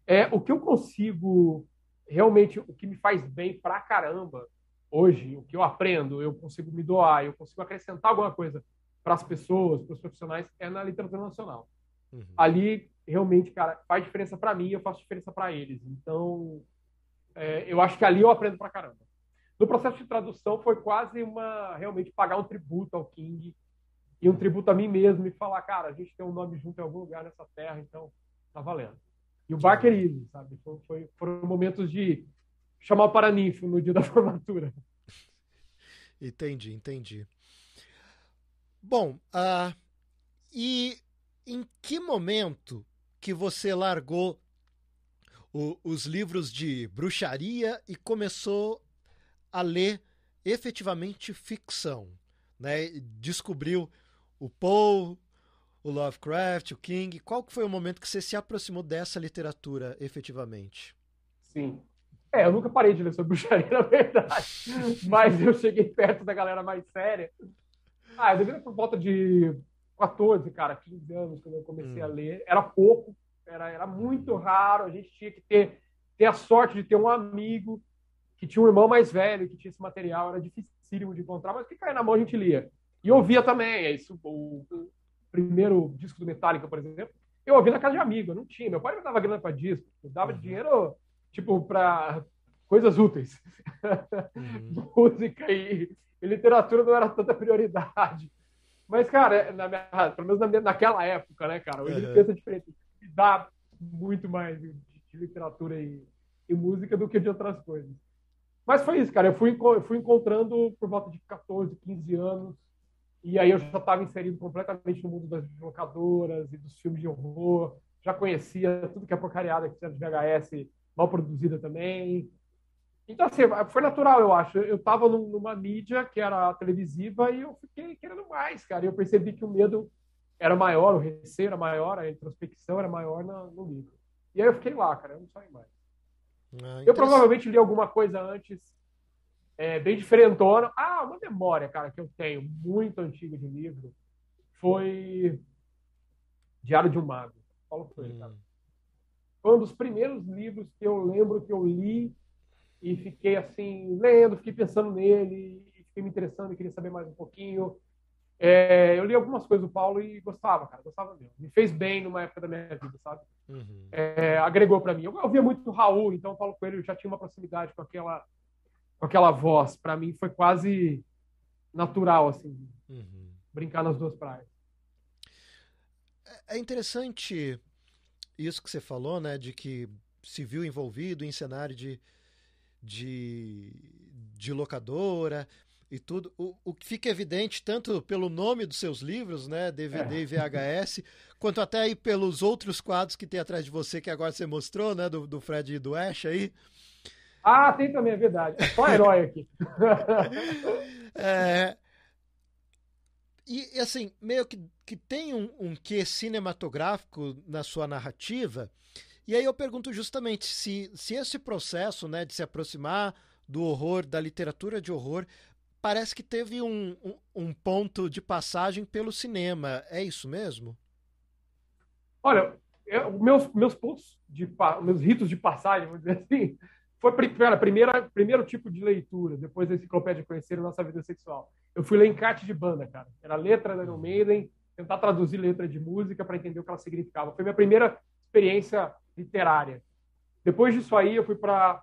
É, o que eu consigo, realmente, o que me faz bem pra caramba hoje, o que eu aprendo, eu consigo me doar, eu consigo acrescentar alguma coisa para as pessoas, para os profissionais, é na literatura nacional. Uhum. Ali, realmente, cara, faz diferença para mim, eu faço diferença para eles. Então, é, eu acho que ali eu aprendo pra caramba. No processo de tradução foi quase uma realmente pagar um tributo ao King e um tributo a mim mesmo e falar, cara, a gente tem um nome junto em algum lugar nessa terra, então tá valendo. E o Barker Easy, sabe? Foi, foi, foram momentos de chamar o Paraninfo no dia da formatura. Entendi, entendi. Bom, uh, e em que momento que você largou o, os livros de bruxaria e começou a ler efetivamente ficção. Né? Descobriu o Poe, o Lovecraft, o King. Qual que foi o momento que você se aproximou dessa literatura efetivamente? Sim. É, eu nunca parei de ler sobre bruxaria, na verdade. Mas eu cheguei perto da galera mais séria. Ah, eu devia por volta de 14, cara, 15 anos, quando eu comecei hum. a ler. Era pouco, era, era muito raro, a gente tinha que ter, ter a sorte de ter um amigo que tinha um irmão mais velho, que tinha esse material, era dificílimo de encontrar, mas que caía na mão a gente lia. E ouvia também, é isso, o, o primeiro disco do Metallica, por exemplo, eu ouvia na casa de amigo, eu não tinha. Meu pai me dava grana para disco, me dava uhum. dinheiro, tipo, para coisas úteis. Uhum. Música e, e, literatura não era tanta prioridade. Mas, cara, na minha, pelo menos na minha, naquela época, né, cara? Hoje uhum. ele pensa diferente dá muito mais de, de literatura e, e, música do que de outras coisas. Mas foi isso, cara. Eu fui, eu fui encontrando por volta de 14, 15 anos. E aí eu já estava inserido completamente no mundo das locadoras e dos filmes de horror. Já conhecia tudo que é porcariada que tinha de VHS mal produzida também. Então, assim, foi natural, eu acho. Eu estava numa mídia que era televisiva e eu fiquei querendo mais, cara. E eu percebi que o medo era maior, o receio era maior, a introspecção era maior no, no livro. E aí eu fiquei lá, cara, eu não saí mais. Ah, eu provavelmente li alguma coisa antes, é, bem diferentona. Ah, uma memória, cara, que eu tenho, muito antiga de livro, foi Diário de um Mago. Paulo Coelho, hum. cara. Foi um dos primeiros livros que eu lembro que eu li e fiquei assim, lendo, fiquei pensando nele, fiquei me interessando e queria saber mais um pouquinho. É, eu li algumas coisas do Paulo e gostava, cara, gostava mesmo. Me fez bem numa época da minha vida, sabe? Uhum. É, agregou para mim. Eu, eu via muito o Raul, então o Paulo Coelho já tinha uma proximidade com aquela, com aquela voz. Para mim foi quase natural, assim, uhum. brincar nas duas praias. É, é interessante isso que você falou, né, de que se viu envolvido em cenário de, de, de locadora e tudo. O, o que fica evidente tanto pelo nome dos seus livros, né, DVD é. e VHS, quanto até aí pelos outros quadros que tem atrás de você que agora você mostrou, né, do, do Fred e do Ash aí. Ah, tem também, é verdade. É só herói aqui. é, e, assim, meio que, que tem um, um quê cinematográfico na sua narrativa. E aí eu pergunto justamente se, se esse processo né, de se aproximar do horror, da literatura de horror, parece que teve um, um, um, ponto de passagem pelo cinema. É isso mesmo? Olha, eu, meus, meus pontos de meus ritos de passagem, vamos dizer assim, foi cara, primeira, primeiro tipo de leitura, depois da enciclopédia Conhecer a Nossa Vida Sexual. Eu fui ler encarte de banda, cara. Era letra da Iron Maiden, tentar traduzir letra de música para entender o que ela significava. Foi minha primeira experiência literária. Depois disso aí, eu fui para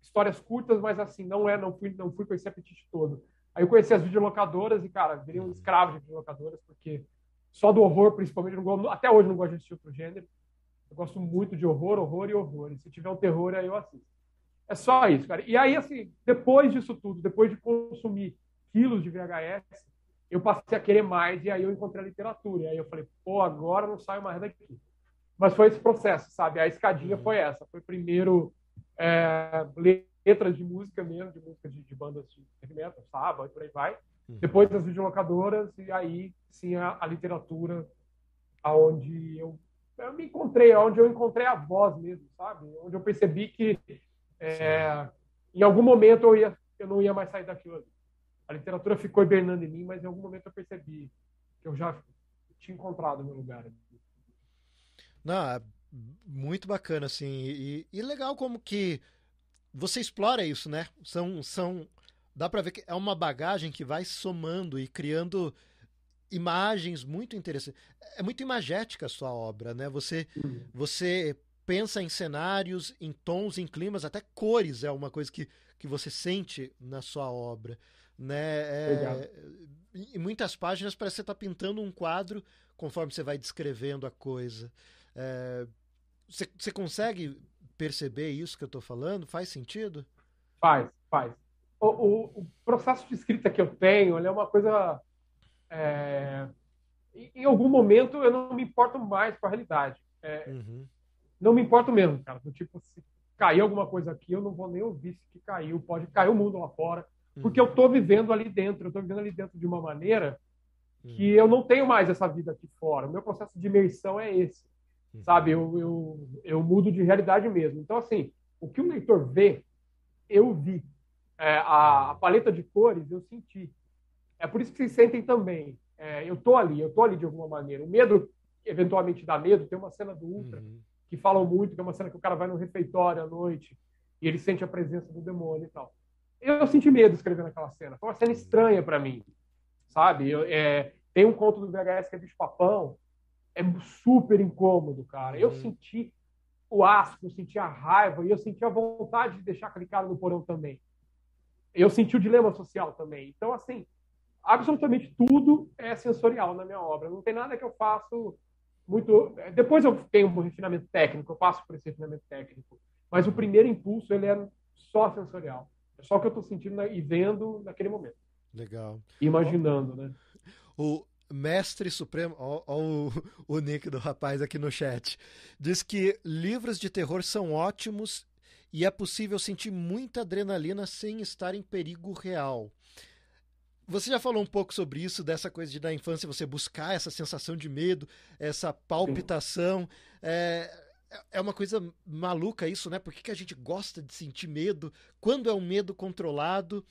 histórias curtas, mas assim, não é, não fui, não fui com esse apetite todo. Aí eu conheci as videolocadoras e, cara, virei um escravo de videolocadoras, porque só do horror, principalmente, não, até hoje não gosto de assistir outro gênero. Eu gosto muito de horror, horror e horror. E se tiver um terror, aí eu assisto. É só isso, cara. E aí, assim, depois disso tudo, depois de consumir quilos de VHS, eu passei a querer mais e aí eu encontrei a literatura. E aí eu falei, pô, agora não saio mais daqui. Mas foi esse processo, sabe? A escadinha foi essa. Foi primeiro é, letras de música mesmo, de música de, de bandas de metal, sábado, e por aí vai. Uhum. Depois as videolocadoras e aí sim a, a literatura, aonde eu, eu me encontrei, onde eu encontrei a voz mesmo, sabe? Onde eu percebi que é, em algum momento eu, ia, eu não ia mais sair daquilo. A literatura ficou hibernando em mim, mas em algum momento eu percebi que eu já tinha encontrado meu lugar. Não, é muito bacana, assim. E, e legal como que você explora isso, né? São. são dá para ver que é uma bagagem que vai somando e criando imagens muito interessantes. É muito imagética a sua obra, né? Você, uhum. você pensa em cenários, em tons, em climas, até cores é uma coisa que, que você sente na sua obra. Né? É, em muitas páginas parece que você está pintando um quadro conforme você vai descrevendo a coisa. É, você, você consegue perceber isso que eu estou falando? Faz sentido? Faz, faz. O, o, o, processo de escrita que eu tenho é uma coisa. É, em algum momento eu não me importo mais com a realidade. É, uhum não me importo mesmo, cara. Do tipo, se cair alguma coisa aqui, eu não vou nem ouvir se que caiu. Pode cair o mundo lá fora. Porque eu estou vivendo ali dentro. Eu estou vivendo ali dentro de uma maneira que eu não tenho mais essa vida aqui fora. O meu processo de imersão é esse. Sabe? Eu, eu, eu mudo de realidade mesmo. Então, assim, o que o leitor vê, eu vi. É, a, a, paleta de cores, eu senti. É por isso que vocês sentem também. É, eu tô ali, eu tô ali de alguma maneira. O medo, eventualmente, dá medo. Tem uma cena do Ultra. Uhum que falam muito, que é uma cena que o cara vai no refeitório à noite e ele sente a presença do demônio e tal. Eu senti medo escrevendo aquela cena. Foi uma cena estranha para mim, sabe? Eu, é, tem um conto do VHS que é Bicho Papão, é super incômodo, cara. Eu uhum. senti o asco, eu senti a raiva e eu senti a vontade de deixar aquele cara no porão também. Eu senti o dilema social também. Então, assim, absolutamente tudo é sensorial na minha obra. Não tem nada que eu faço muito. Depois eu tenho um refinamento técnico, eu passo por esse refinamento técnico. Mas o primeiro impulso ele é só sensorial. É só o que eu estou sentindo e vendo naquele momento. Legal. Imaginando, né? O mestre supremo, ó, ó, o, o nick do rapaz aqui no chat, diz que livros de terror são ótimos e é possível sentir muita adrenalina sem estar em perigo real. Você já falou um pouco sobre isso, dessa coisa de na infância você buscar essa sensação de medo, essa palpitação. É, é uma coisa maluca isso, né? Por que, que a gente gosta de sentir medo? Quando é um medo controlado?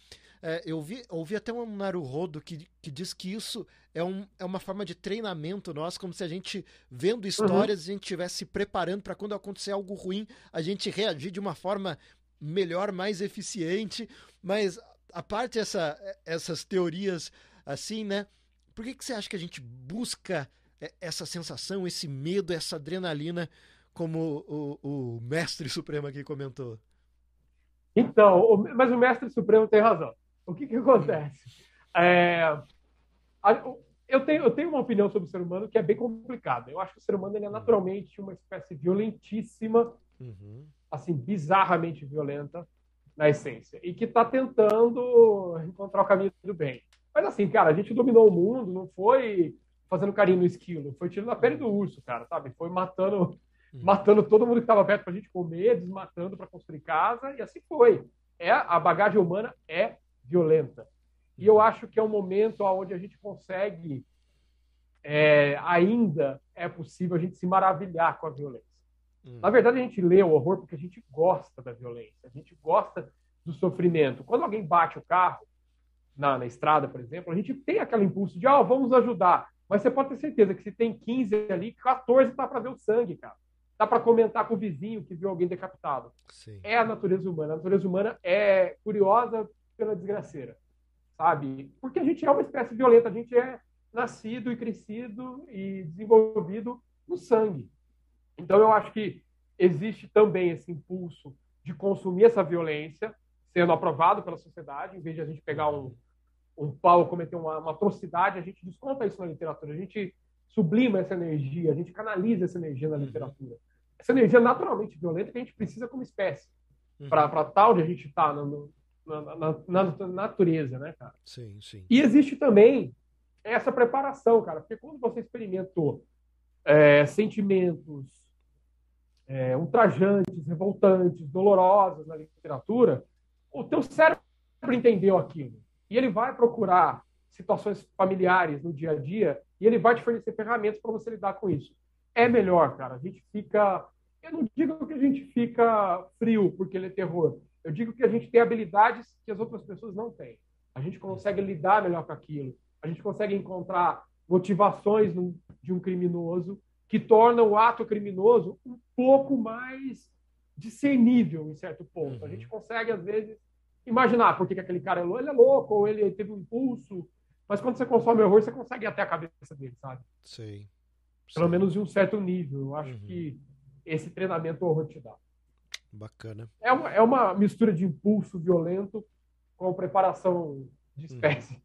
É, eu vi, ouvi até um Naruhodo que, que diz que isso é, um, é uma forma de treinamento nosso, como se a gente, vendo histórias, uhum. a gente estivesse se preparando para quando acontecer algo ruim, a gente reagir de uma forma melhor, mais eficiente. Mas a parte essa, essas teorias assim, né? Por que, que você acha que a gente busca essa sensação, esse medo, essa adrenalina, como o, o, mestre supremo aqui comentou? Então, mas o mestre supremo tem razão. O que, que acontece? É, eu, tenho, eu tenho uma opinião sobre o ser humano que é bem complicada. Eu acho que o ser humano ele é naturalmente uma espécie violentíssima, uhum. assim, bizarramente violenta na essência, e que está tentando encontrar o caminho do bem. Mas assim, cara, a gente dominou o mundo, não foi fazendo carinho no esquilo, foi tirando a pele do urso, cara, sabe? Foi matando, hum. matando todo mundo que estava perto para a gente comer, desmatando para construir casa, e assim foi. É a bagagem humana é violenta. E eu acho que é um momento onde a gente consegue é, ainda é possível a gente se maravilhar com a violência. Hum. Na verdade, a gente lê o horror porque a gente gosta da violência, a gente gosta do sofrimento. Quando alguém bate o carro na, na estrada, por exemplo, a gente tem aquele impulso de, ah, oh, vamos ajudar. Mas você pode ter certeza que se tem 15 ali, 14 tá para ver o sangue, cara. Dá para comentar com o vizinho que viu alguém decapitado. Sim. É a natureza humana. A natureza humana é curiosa pela desgraceira, sabe? Porque a gente é uma espécie violenta, a gente é nascido e crescido e desenvolvido no sangue. Então eu acho que existe também esse impulso de consumir essa violência, sendo aprovado pela sociedade, em vez de a gente pegar um, um pau, cometer uma, uma atrocidade, a gente desconta isso na literatura, a gente sublima essa energia, a gente canaliza essa energia na literatura. Essa energia naturalmente violenta que a gente precisa como espécie, uhum. para tal de a gente estar tá na, na, na, na, natureza, né, cara? Sim, sim. E existe também essa preparação, cara, porque quando você experimentou é, sentimentos é, ultrajantes, revoltantes, dolorosos na literatura, o teu cérebro entendeu aquilo. E ele vai procurar situações familiares no dia a dia e ele vai te fornecer ferramentas para você lidar com isso. É melhor, cara. A gente fica. Eu não digo que a gente fica frio porque ele é terror. Eu digo que a gente tem habilidades que as outras pessoas não têm. A gente consegue lidar melhor com aquilo. A gente consegue encontrar motivações de um criminoso que tornam o ato criminoso um pouco mais discernível em certo ponto. A gente consegue, às vezes, imaginar por que, aquele cara é louco, ele é louco, ou ele teve um impulso. Mas quando você consome horror, você consegue ir até a cabeça dele, sabe? Sim. Pelo menos de um certo nível. Eu acho uhum. que esse treinamento horror te dá. Bacana. É uma, é uma mistura de impulso violento com preparação de uhum. espécie. Uhum.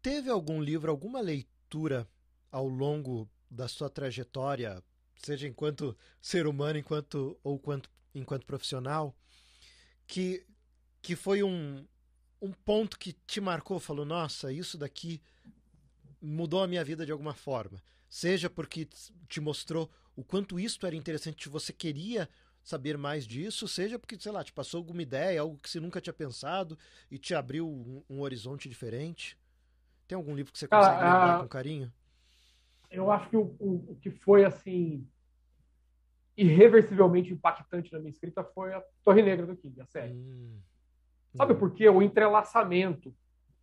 Teve algum livro, alguma leitura ao longo da sua trajetória, seja enquanto ser humano, enquanto ou quanto, enquanto profissional, que que foi um, um ponto que te marcou, falou, nossa, isso daqui mudou a minha vida de alguma forma. Seja porque te mostrou o quanto isto era interessante, você queria saber mais disso, seja porque, sei lá, te passou alguma ideia, algo que você nunca tinha pensado e te abriu um, um horizonte diferente. Tem algum livro que você consegue ah, lembrar com carinho? Eu acho que o, o, o que foi, assim, irreversivelmente impactante na minha escrita foi a Torre Negra do King, a série. Hum. Sabe por quê? O entrelaçamento,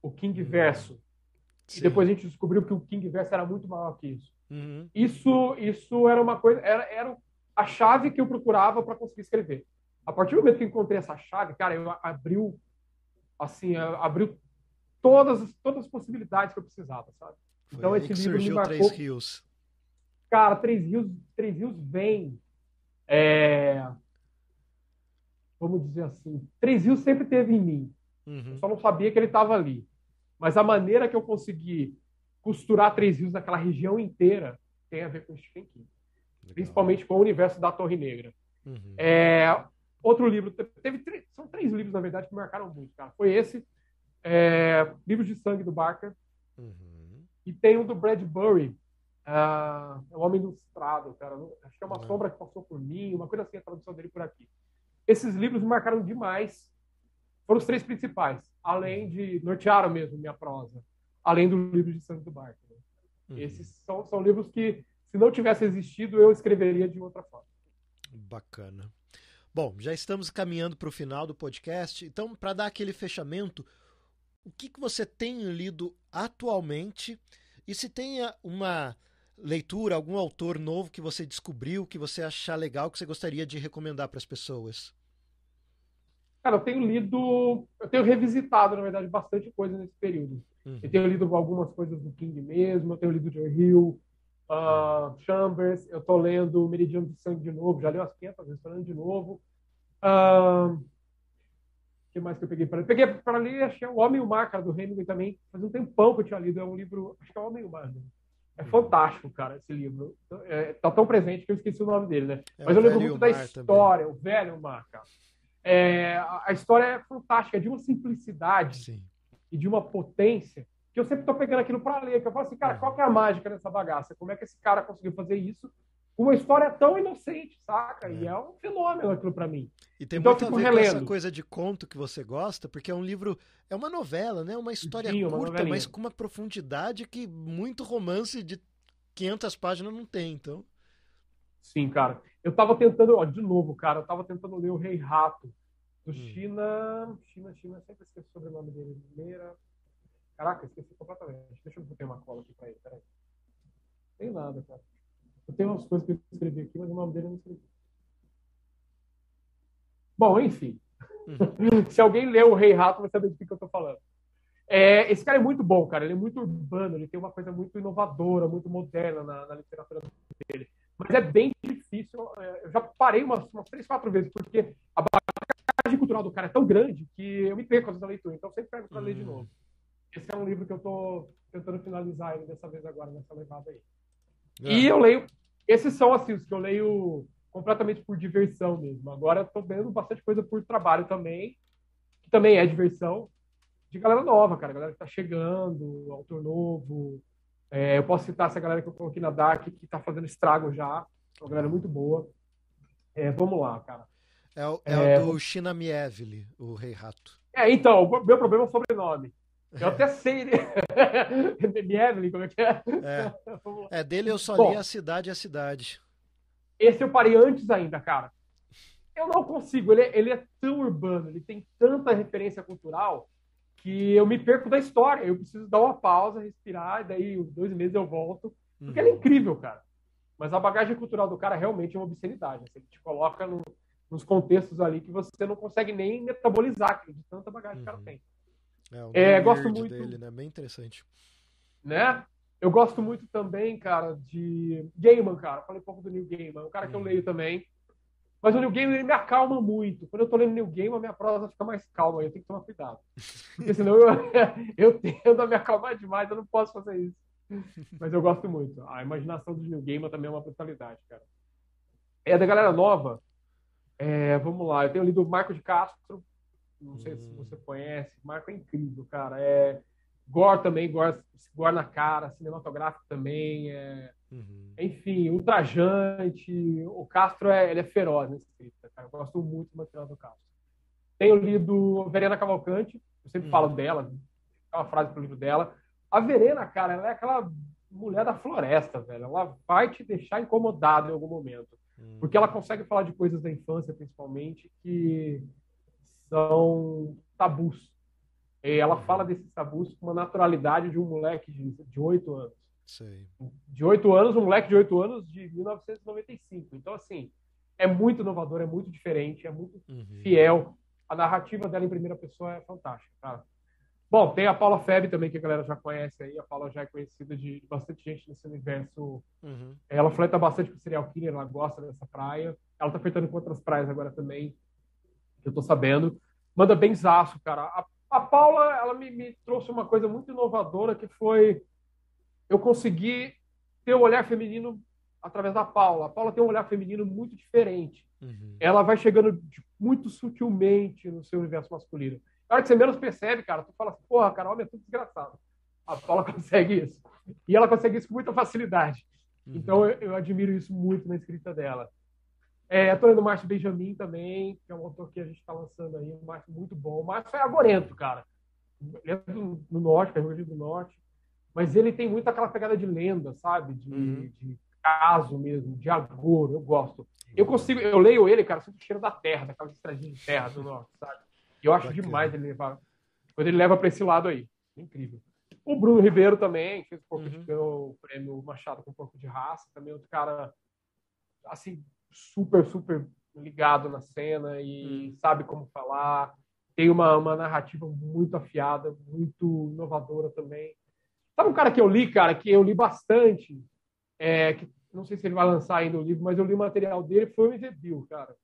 o King verso. E depois a gente descobriu que o King verso era muito maior que isso. Uhum. Isso, isso era uma coisa, era, era a chave que eu procurava para conseguir escrever. A partir do momento que eu encontrei essa chave, cara, eu abriu, assim, abriu todas, todas as possibilidades que eu precisava, sabe? Foi então esse livro me marcou. Três Rios. Cara, Três Rios, Três Rios vem. É vamos dizer assim, Três Rios sempre teve em mim. Uhum. Eu só não sabia que ele estava ali. Mas a maneira que eu consegui costurar Três Rios naquela região inteira tem a ver com Stephen King. Legal. Principalmente com o universo da Torre Negra. Uhum. É, outro livro, teve três, são três livros, na verdade, que marcaram muito, cara. Foi esse, é, Livros de Sangue do Barker, uhum. E tem um do Bradbury, uh, O Homem Ilustrado, cara. Acho que é uma uhum. sombra que passou por mim, uma coisa assim, a tradução dele por aqui. Esses livros me marcaram demais. Foram os três principais, além de nortearam mesmo minha prosa, além do livro de Santo Barco. Né? Uhum. Esses são, são livros que, se não tivesse existido, eu escreveria de outra forma. Bacana. Bom, já estamos caminhando para o final do podcast, então, para dar aquele fechamento, o que, que você tem lido atualmente e se tem uma leitura, algum autor novo que você descobriu, que você achar legal, que você gostaria de recomendar para as pessoas? Cara, eu tenho lido, eu tenho revisitado, na verdade, bastante coisa nesse período. Uhum. Eu tenho lido algumas coisas do King mesmo, eu tenho lido Joe Hill, uh, Chambers, eu estou lendo Meridiano de Sangue de novo, já li umas 500 vezes, estou lendo de novo. Uh, que mais que eu peguei para ler? Peguei para ler, acho que é O Homem e o Mar, cara, do Hemingway também. Faz um tempão que eu tinha lido, é um livro, acho que é O Homem e o Mar. Né? É uhum. fantástico, cara, esse livro. É, tá tão presente que eu esqueci o nome dele, né? É Mas eu lembro muito da história, também. o velho Mar, cara. É, a história é fantástica, é de uma simplicidade Sim. e de uma potência que eu sempre estou pegando aquilo para ler, que eu falo assim, cara, qual que é a mágica dessa bagaça? Como é que esse cara conseguiu fazer isso uma história tão inocente, saca? É. E é um fenômeno aquilo para mim. E tem então, muito a ver relendo. com essa coisa de conto que você gosta, porque é um livro, é uma novela, né? Uma história Sim, curta, mas com uma profundidade que muito romance de 500 páginas não tem, então. Sim, cara. Eu tava tentando, ó, de novo, cara, eu tava tentando ler o Rei Rato, Do hum. China. China, China, sempre esqueci o sobrenome dele. Meira. Caraca, esqueci completamente. Deixa eu botar uma cola aqui pra ele, peraí. Tem nada, cara. Eu tenho umas coisas que eu escrevi aqui, mas o nome dele eu não escrevi. Bom, enfim. Uhum. Se alguém leu o Rei Rato, vai saber do que, eu tô falando. É, esse cara é muito bom, cara. Ele é muito urbano, ele tem uma coisa muito inovadora, muito moderna na, na literatura dele. Mas é bem difícil. É, eu já parei umas, umas três, quatro vezes, porque a bagagem cultural do cara é tão grande que eu me perco às vezes na leitura. Então eu sempre pego para ler de hum. novo. Esse é um livro que eu tô tentando finalizar ele dessa vez agora, nessa levada aí. É. E eu leio. Esses são assim, os que eu leio completamente por diversão mesmo. Agora eu tô vendo bastante coisa por trabalho também, que também é diversão de galera nova, cara, galera que tá chegando, autor novo. É, eu posso citar essa galera que eu coloquei na Dark, que tá fazendo estrago já, uma galera muito boa. É, vamos lá, cara. É, o, é é, o do China Mieville, o Rei Rato. É, então, o meu problema é o sobrenome. Eu até sei. Né? Mieville, como é que é? É, é dele eu só Bom, li a cidade e a cidade. Esse eu parei antes ainda, cara. Eu não consigo, ele, é, ele é tão urbano, ele tem tanta referência cultural que eu me perco da história. Eu preciso dar uma pausa, respirar, e daí dois meses eu volto. Porque uhum. ele é incrível, cara. Mas a bagagem cultural do cara realmente é uma obscenidade. Assim, ele te coloca no, nos contextos ali que você não consegue nem metabolizar de tanta bagagem uhum. que o cara uhum. tem. É, é gosto muito dele, né? Bem interessante. Né? Eu gosto muito também, cara, de Gaiman, cara. Falei um pouco do Neil Gaiman, um cara que eu uhum. leio também. Mas o New Game ele me acalma muito. Quando eu tô lendo New Game, a minha prosa fica mais calma. Eu tenho que tomar cuidado. Porque senão eu, eu tendo a me acalmar demais, eu não posso fazer isso. Mas eu gosto muito. A imaginação do New Game também é uma brutalidade, cara. É da galera nova. É, vamos lá, eu tenho lido o Marco de Castro. Não sei hum. se você conhece. Marco é incrível, cara. É Gore também, Gore, Gore na cara, cinematográfico também. É Uhum. Enfim, ultrajante. O Castro é, ele é feroz nesse escrita, cara. Eu gosto muito do material do Castro. Tenho lido Verena Cavalcante, eu sempre uhum. falo dela, é uma frase pro livro dela. A Verena, cara, ela é aquela mulher da floresta, velho. Ela vai te deixar incomodado em algum momento. Uhum. Porque ela consegue falar de coisas da infância, principalmente, que são tabus. E ela fala desses tabus com uma naturalidade de um moleque de oito anos. Sei. De oito anos, um moleque de oito anos de 1995. Então, assim, é muito inovador, é muito diferente, é muito uhum. fiel. A narrativa dela em primeira pessoa é fantástica, cara. Bom, tem a Paula Feb também, que a galera já conhece aí. A Paula já é conhecida de bastante gente nesse universo. Uhum. Ela fleta bastante com serial killer, ela gosta dessa praia. Ela tá flertando com outras praias agora também, que eu tô sabendo. Manda bem zaço, cara. A, a Paula, ela me, me trouxe uma coisa muito inovadora, que foi eu consegui ter o um olhar feminino através da Paula. A Paula tem um olhar feminino muito diferente. Uhum. Ela vai chegando muito sutilmente no seu universo masculino. Na hora que você menos percebe, cara, tu fala assim, porra, cara, homem é tudo desgraçado. A Paula consegue isso. E ela consegue isso com muita facilidade. Uhum. Então eu, eu, admiro isso muito na escrita dela. É, tô lendo o Márcio Benjamin também, que é um autor que a gente está lançando aí, um Márcio muito bom. O Márcio é agorento, cara. Ele é do, do Norte, é do Norte mas ele tem muito aquela pegada de lenda, sabe? De, uhum. de caso mesmo, de agouro, eu gosto. Eu consigo, eu leio ele, cara, sinto o cheiro da terra, daquela estradinha de terra do norte, sabe? E eu acho Bacana. demais ele levar, quando ele leva para esse lado aí. Incrível. O Bruno Ribeiro também, fez um pouco uhum. de o prêmio Machado com um pouco de raça, também outro cara, assim, super, super ligado na cena e uhum. sabe como falar. Tem uma, uma narrativa muito afiada, muito inovadora também. Sabe um cara que eu li, cara, que eu li bastante, é, que não sei se ele vai lançar ainda o livro, mas eu li o material dele, foi o MV Bill, cara.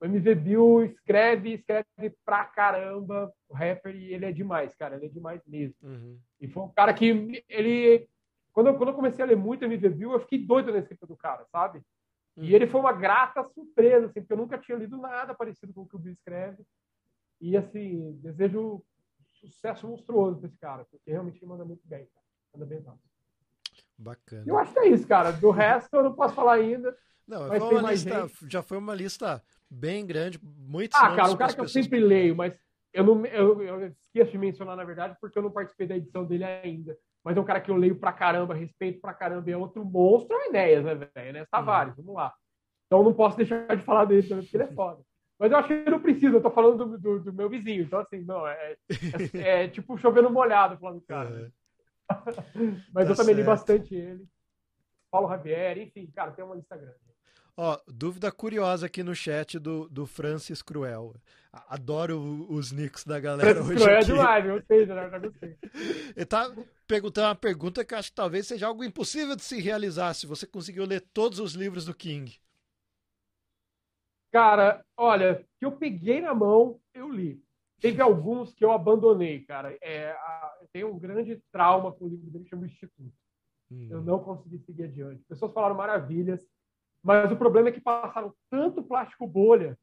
O MV Bill escreve, escreve pra caramba o rapper e ele é demais, cara, ele é demais mesmo. Uhum. E foi um cara que ele... Quando eu, quando eu comecei a ler muito MV Bill, eu fiquei doido na escrita do cara, sabe? Uhum. E ele foi uma grata surpresa, assim, porque eu nunca tinha lido nada parecido com o que o Bill escreve. E, assim, desejo sucesso monstruoso desse cara, porque realmente ele manda muito bem, cara. Manda bem fácil. Bacana. Eu acho que é isso, cara. Do resto eu não posso falar ainda. Não, mas foi lista, já foi uma lista bem grande, muito Ah, cara, o cara que eu sempre leio, mas eu não eu, eu esqueço de mencionar, na verdade, porque eu não participei da edição dele ainda. Mas é um cara que eu leio pra caramba, respeito pra caramba, é outro monstro, é Enéas, né, velho? Enéas Tavares, vamos lá. Então não posso deixar de falar dele também, porque ele é foda. Mas eu acho que não precisa, eu tô falando do, do, do meu vizinho. Então, assim, não, é, é, é tipo chovendo molhado falando do cara. Uhum. Mas tá eu também certo. li bastante ele. Paulo Javier, enfim, cara, tem uma lista grande. Ó, dúvida curiosa aqui no chat do, do Francis Cruel. Adoro os nicks da galera Francis hoje. Cruel aqui. é demais, gostei, né? Já gostei. Ele tá perguntando uma pergunta que acho que talvez seja algo impossível de se realizar se você conseguiu ler todos os livros do King. Cara, olha, que eu peguei na mão, eu li. Teve alguns que eu abandonei, cara. É, a, eu tenho um grande trauma com o livro dele, chama Instituto. Hum. Eu não consegui seguir adiante. Pessoas falaram maravilhas, mas o problema é que passaram tanto plástico bolha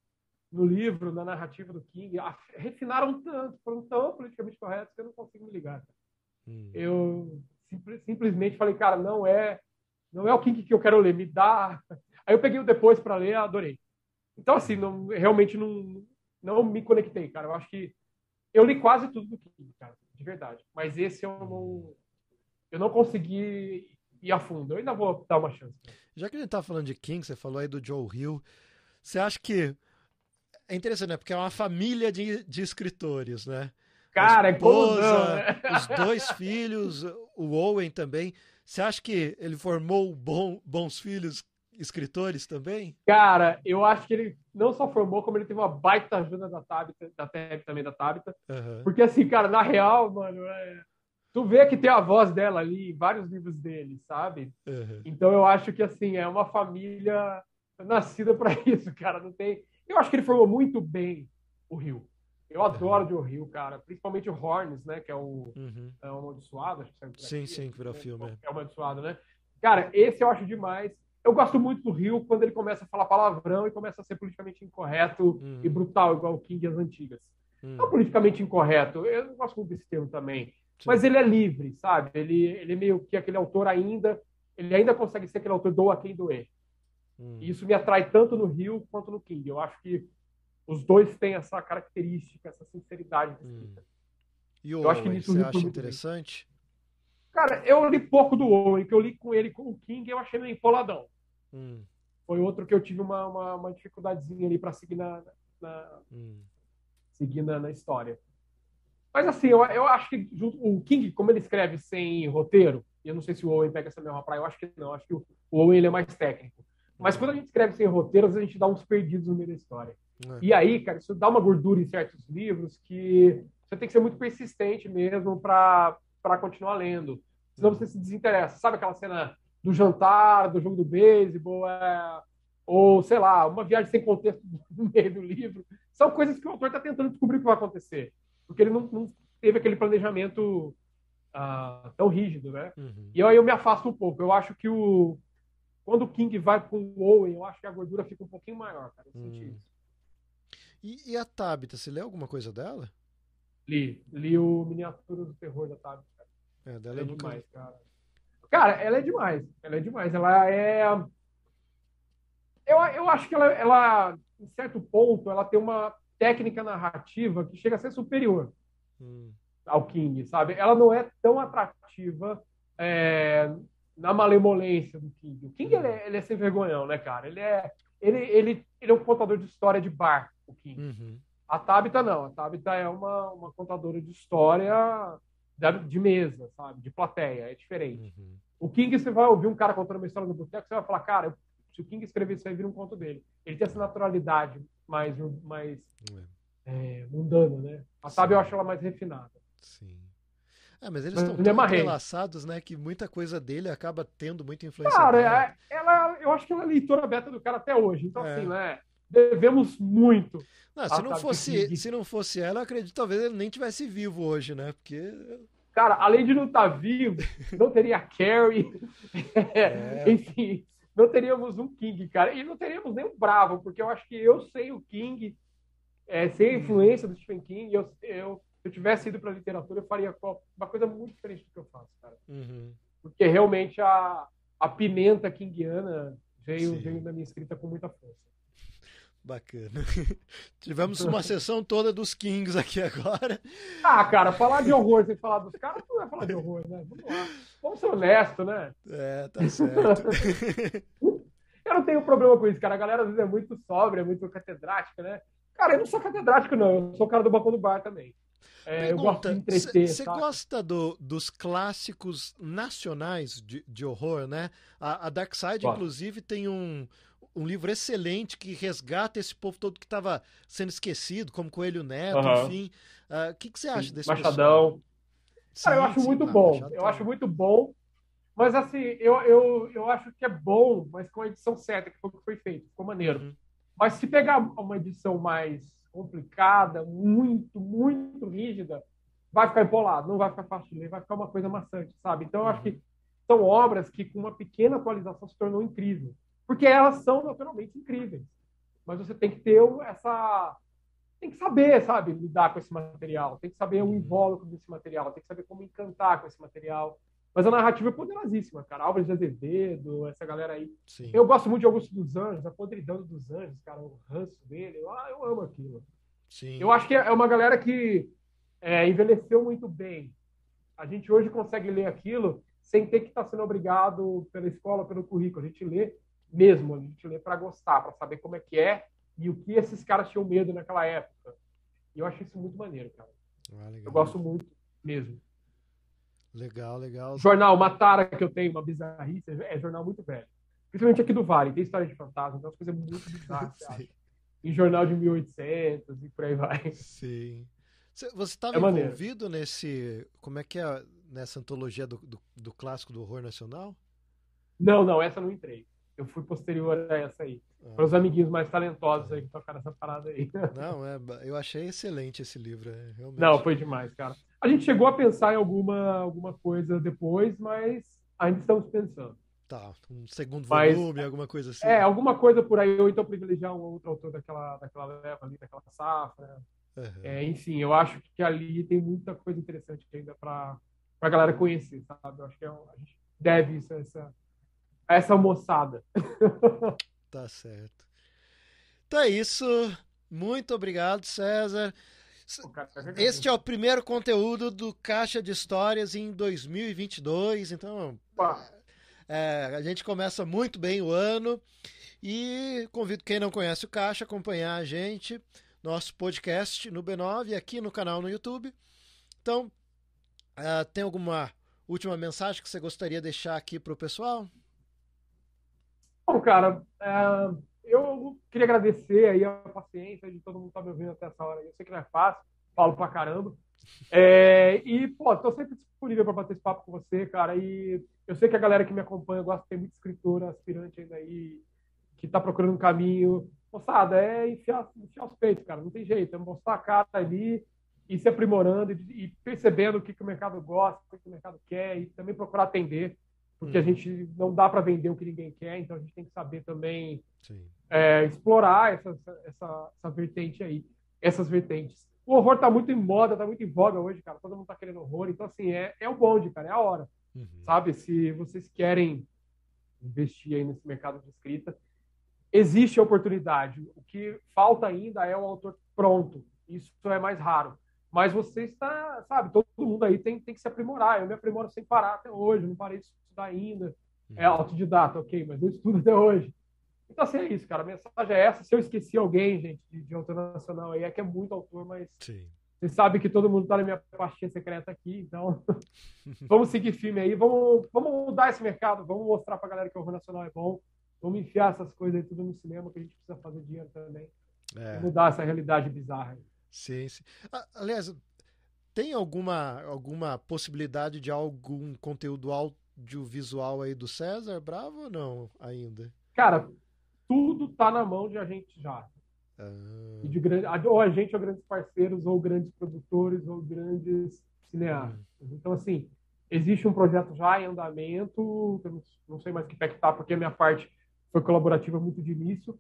no livro, na narrativa do King, refinaram tanto, foram tão politicamente corretos que eu não consigo me ligar. Hum. Eu simplesmente falei, cara, não é, não é o King que eu quero ler, me dá. Aí eu peguei o depois para ler, adorei. Então, assim, não, realmente não, não me conectei, cara. Eu acho que eu li quase tudo do King, cara, de verdade. Mas esse eu não, eu não consegui ir a fundo. Eu ainda vou dar uma chance. Já que a gente tá falando de King, você falou aí do Joe Hill. Você acha que é interessante, né? Porque é uma família de, de escritores, né? Cara, é esposa, é né? os dois filhos, o Owen também. Você acha que ele formou bom, bons filhos escritores também? Cara, eu acho que ele não só formou, como ele teve uma baita ajuda da Tabita, da Tab também da Tabita. Uhum. Porque assim, cara, na real, mano, é... tu vê que tem a voz dela ali em vários livros dele, sabe? Uhum. Então eu acho que assim, é uma família nascida para isso, cara. Não tem. Eu acho que ele formou muito bem o Rio. Eu adoro uhum. o Rio, cara. Principalmente o Horns, né? Que é o, uhum. é o Amaldiçoado. Acho que sim, sim, que virou filme. É, é o Amaldiçoado, né? Cara, esse eu acho demais. Eu gosto muito do Rio quando ele começa a falar palavrão e começa a ser politicamente incorreto uhum. e brutal, igual o King e as antigas. Uhum. Não politicamente incorreto, eu não gosto muito desse termo também. Mas ele é livre, sabe? Ele, ele é meio que aquele autor ainda, ele ainda consegue ser aquele autor doa quem doer. Uhum. E isso me atrai tanto no Rio quanto no King. Eu acho que os dois têm essa característica, essa sinceridade de escrita. E o eu acho que nisso você acha interessante? Bem. Cara, eu li pouco do Owen, que eu li com ele com o King, eu achei meio empoladão. Hum. Foi outro que eu tive uma, uma, uma dificuldadezinha ali para seguir na, na hum. seguir na, na, história. Mas assim, eu, eu acho que o King, como ele escreve sem roteiro, e eu não sei se o Owen pega essa mesma praia, eu acho que não, acho que o, Owen ele é mais técnico. Mas quando a gente escreve sem roteiros, a gente dá uns perdidos no meio da história. É. E aí, cara, isso dá uma gordura em certos livros que você tem que ser muito persistente mesmo para continuar lendo. Senão você se desinteressa. Sabe aquela cena do jantar, do jogo do beisebol, é, ou sei lá, uma viagem sem contexto no meio do livro. São coisas que o autor está tentando descobrir o que vai acontecer, porque ele não, não teve aquele planejamento uh, tão rígido, né? Uhum. E aí eu me afasto um pouco. Eu acho que o quando o King vai com o Owen, eu acho que a gordura fica um pouquinho maior, cara. Eu senti hum. isso. E, e, a Tabita, você leu alguma coisa dela? Li. Li o Miniatura do Terror da Tabita. É, dela é, é demais, cara. Cara, ela é demais. Ela é demais. Ela é. Eu, eu acho que ela, ela, em certo ponto, ela tem uma técnica narrativa que chega a ser superior hum. ao King, sabe? Ela não é tão atrativa é, na malemolência do King. O King, ele é, ele é sem vergonhão, né, cara? Ele é, ele, ele, ele é um contador de história de bar, o King. Uhum. A Tabita não. A Tabita é uma, uma contadora de história de mesa, sabe? De plateia, é diferente. Uhum. O King, você vai ouvir um cara contando uma história no boteco, você vai falar, cara, se o King escrever isso aí, vira um conto dele. Ele tem essa naturalidade mais, mais é. É, mundana, né? A Tab eu acho ela mais refinada. Sim. É, mas eles estão tão entrelaçados, né? Que muita coisa dele acaba tendo muita influência. Cara, é, ela, eu acho que ela é leitora beta do cara até hoje. Então, é. assim, né? Devemos muito. Não, se, não fosse, se não fosse ela, eu acredito que talvez ele nem tivesse vivo hoje, né? Porque. Cara, além de não estar tá vivo, não teria Carrie. É. Enfim, não teríamos um King, cara. E não teríamos nem um Bravo, porque eu acho que eu sei o King, é, sem a influência do Stephen King, eu, eu, se eu tivesse ido para literatura, eu faria uma coisa muito diferente do que eu faço, cara. Uhum. Porque realmente a, a pimenta kingiana veio, veio na minha escrita com muita força. Bacana. Tivemos uma sessão toda dos Kings aqui agora. Ah, cara, falar de horror sem falar dos caras não é falar de horror, né? Vamos lá. Vamos ser honestos, né? É, tá certo. Eu não tenho problema com isso, cara. A galera às vezes é muito sóbria, muito catedrática, né? Cara, eu não sou catedrático, não. Eu sou o cara do balcão do bar também. É, eu gosto de entreter. Você gosta do, dos clássicos nacionais de, de horror, né? A, a Dark Side, inclusive, tem um, um livro excelente que resgata esse povo todo que estava sendo esquecido, como Coelho Neto, uhum. enfim. Ah, o uh, que, que, você acha desse Machadão. Sim, Cara, eu acho sim, muito bom. Eu acho muito bom. Mas assim, eu, eu, eu acho que é bom, mas com a edição certa, que foi o que foi feito. Ficou maneiro. Uhum. Mas se pegar uma edição mais complicada, muito, muito rígida, vai ficar empolado, não vai ficar fácil de ler, vai ficar uma coisa maçante, sabe? Então, eu acho que são obras que, com uma pequena atualização, se tornou incrível. Porque elas são naturalmente incríveis. Mas você tem que ter essa. Tem que saber, sabe, lidar com esse material, tem que saber o invólucro desse material, tem que saber como encantar com esse material. Mas a narrativa é poderosíssima, cara. Álvares de Azevedo, essa galera aí. Sim. Eu gosto muito de Augusto dos Anjos, a podridão dos Anjos, cara, o ranço dele. Eu, ah, eu amo aquilo. Sim. Eu acho que é uma galera que é, envelheceu muito bem. A gente hoje consegue ler aquilo sem ter que estar tá sendo obrigado pela escola, pelo currículo. A gente lê mesmo, a gente lê para gostar, para saber como é que é e o que esses caras tinham medo naquela época. E eu acho isso muito maneiro, cara. Ah, eu gosto muito mesmo. Legal, legal. Jornal, uma tara que eu tenho, uma bizarrice, é jornal muito velho. Principalmente aqui do Vale, tem história de fantasma, então as coisas muito bizarras, Em jornal de 1800 e por aí vai. Sim. Você estava é envolvido nesse. Como é que é? Nessa antologia do, do, do, clássico do horror nacional? Não, não, essa não entrei. Eu fui posterior a essa aí. Para os amiguinhos mais talentosos aí que tocaram essa parada aí. Não, é, eu achei excelente esse livro. É, realmente. Não, foi demais, cara. A gente chegou a pensar em alguma, alguma coisa depois, mas ainda estamos pensando. Tá, um segundo volume, mas, alguma coisa assim. É, alguma coisa por aí, ou então privilegiar um outro autor daquela, daquela leva ali, daquela safra. Uhum. É, enfim, eu acho que ali tem muita coisa interessante ainda para a galera conhecer, sabe? Eu acho que é, a gente deve isso a essa, a essa moçada. tá certo. Então é isso. Muito obrigado, César. Este é o primeiro conteúdo do Caixa de Histórias em 2022, então é, a gente começa muito bem o ano e convido quem não conhece o Caixa a acompanhar a gente, nosso podcast no B9 e aqui no canal no YouTube. Então, uh, tem alguma última mensagem que você gostaria de deixar aqui para o pessoal? Bom, cara, é, eu queria agradecer aí a paciência de todo mundo estar tá me ouvindo até essa hora. Eu sei que não é fácil, falo pra caramba. É, e, pô, tô sempre disponível para bater esse papo com você, cara. E eu sei que a galera que me acompanha gosta de ter muita escritora aspirante ainda aí, que tá procurando um caminho. Moçada, é enfiar, enfiar os peitos, cara. Não tem jeito. É mostrar a cara ali e se aprimorando e, e percebendo o que, que o mercado gosta, o que, que o mercado quer e também procurar atender porque a uhum. gente não dá para vender o que ninguém quer, então a gente tem que saber também é, explorar essa, essa, essa vertente aí, essas vertentes. O horror tá muito em moda, tá muito em voga hoje, cara. Todo mundo tá querendo horror, então assim, é, é o bonde, cara, é a hora. Uhum. Sabe? Se vocês querem investir aí nesse mercado de escrita, existe a oportunidade. O que falta ainda é o autor pronto. Isso é mais raro. Mas você está, sabe, todo mundo aí tem, tem que se aprimorar. Eu me aprimoro sem parar até hoje, não parei de estudar ainda. É uhum. autodidata, ok, mas eu estudo até hoje. Então, assim, é isso, cara. A mensagem é essa. Se eu esqueci alguém, gente, de, de autor nacional aí, é que é muito autor, mas Sim. você sabe que todo mundo tá na minha pastinha secreta aqui, então vamos seguir firme aí, vamos, vamos mudar esse mercado, vamos mostrar pra galera que o horror nacional é bom, vamos enfiar essas coisas aí tudo no cinema, que a gente precisa fazer dinheiro também. É. Mudar essa realidade bizarra aí. Sim, sim. Aliás, tem alguma, alguma possibilidade de algum conteúdo audiovisual aí do César Bravo ou não ainda? Cara, tudo tá na mão de a gente já. Ah. De grande, ou a gente ou grandes parceiros, ou grandes produtores, ou grandes cineastas. Hum. Então, assim, existe um projeto já em andamento, não sei mais que pé que tá, porque a minha parte foi colaborativa muito de início,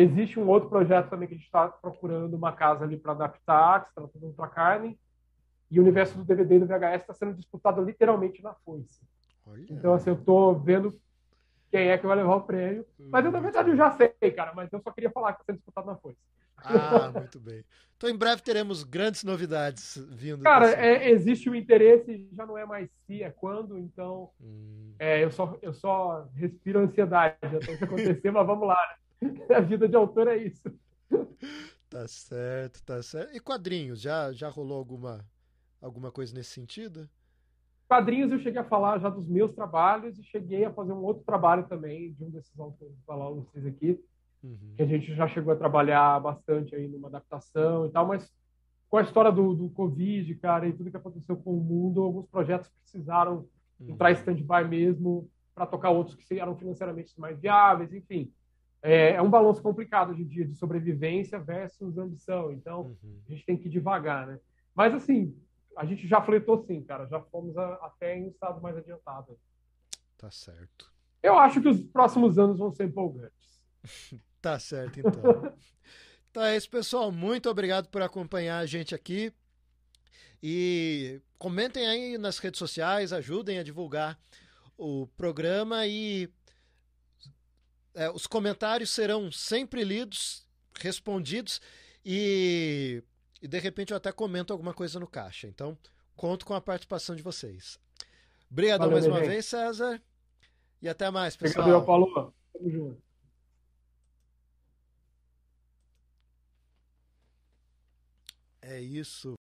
Existe um outro projeto também que a gente está procurando uma casa ali para adaptar, que está fazendo para carne. E o universo do DVD e do VHS está sendo disputado literalmente na foice. Olha. Então, assim, eu estou vendo quem é que vai levar o prêmio. Mas eu, na verdade, eu já sei, cara. Mas eu só queria falar que está sendo disputado na foice. Ah, muito bem. Então, em breve teremos grandes novidades vindo. Cara, é, existe o interesse, já não é mais se, é quando. Então, hum. é, eu, só, eu só respiro ansiedade até isso acontecer, mas vamos lá. Né? A vida de autor é isso. Tá certo, tá certo. E quadrinhos, já, já rolou alguma, alguma coisa nesse sentido? Quadrinhos eu cheguei a falar já dos meus trabalhos e cheguei a fazer um outro trabalho também de um desses autores falar vocês aqui, uhum. que a gente já chegou a trabalhar bastante aí numa adaptação e tal, mas com a história do, do Covid, cara, e tudo que aconteceu com o mundo, alguns projetos precisaram uhum. entrar em stand-by mesmo para tocar outros que eram financeiramente mais viáveis, enfim. É, é, um balanço complicado hoje em dia de sobrevivência versus ambição. Então, uhum. a gente tem que ir devagar, né? Mas, assim, a gente já fletou sim, cara. Já fomos a, até em um estado mais adiantado. Tá certo. Eu acho que os próximos anos vão ser empolgantes. tá certo, então. então é isso, pessoal. Muito obrigado por acompanhar a gente aqui. E comentem aí nas redes sociais, ajudem a divulgar o programa e é, os comentários serão sempre lidos, respondidos e e de repente eu até comento alguma coisa no caixa. Então, conto com a participação de vocês. Obrigado mais uma vez, César. E até mais, pessoal. Obrigado, Paulo. Tamo junto. É isso.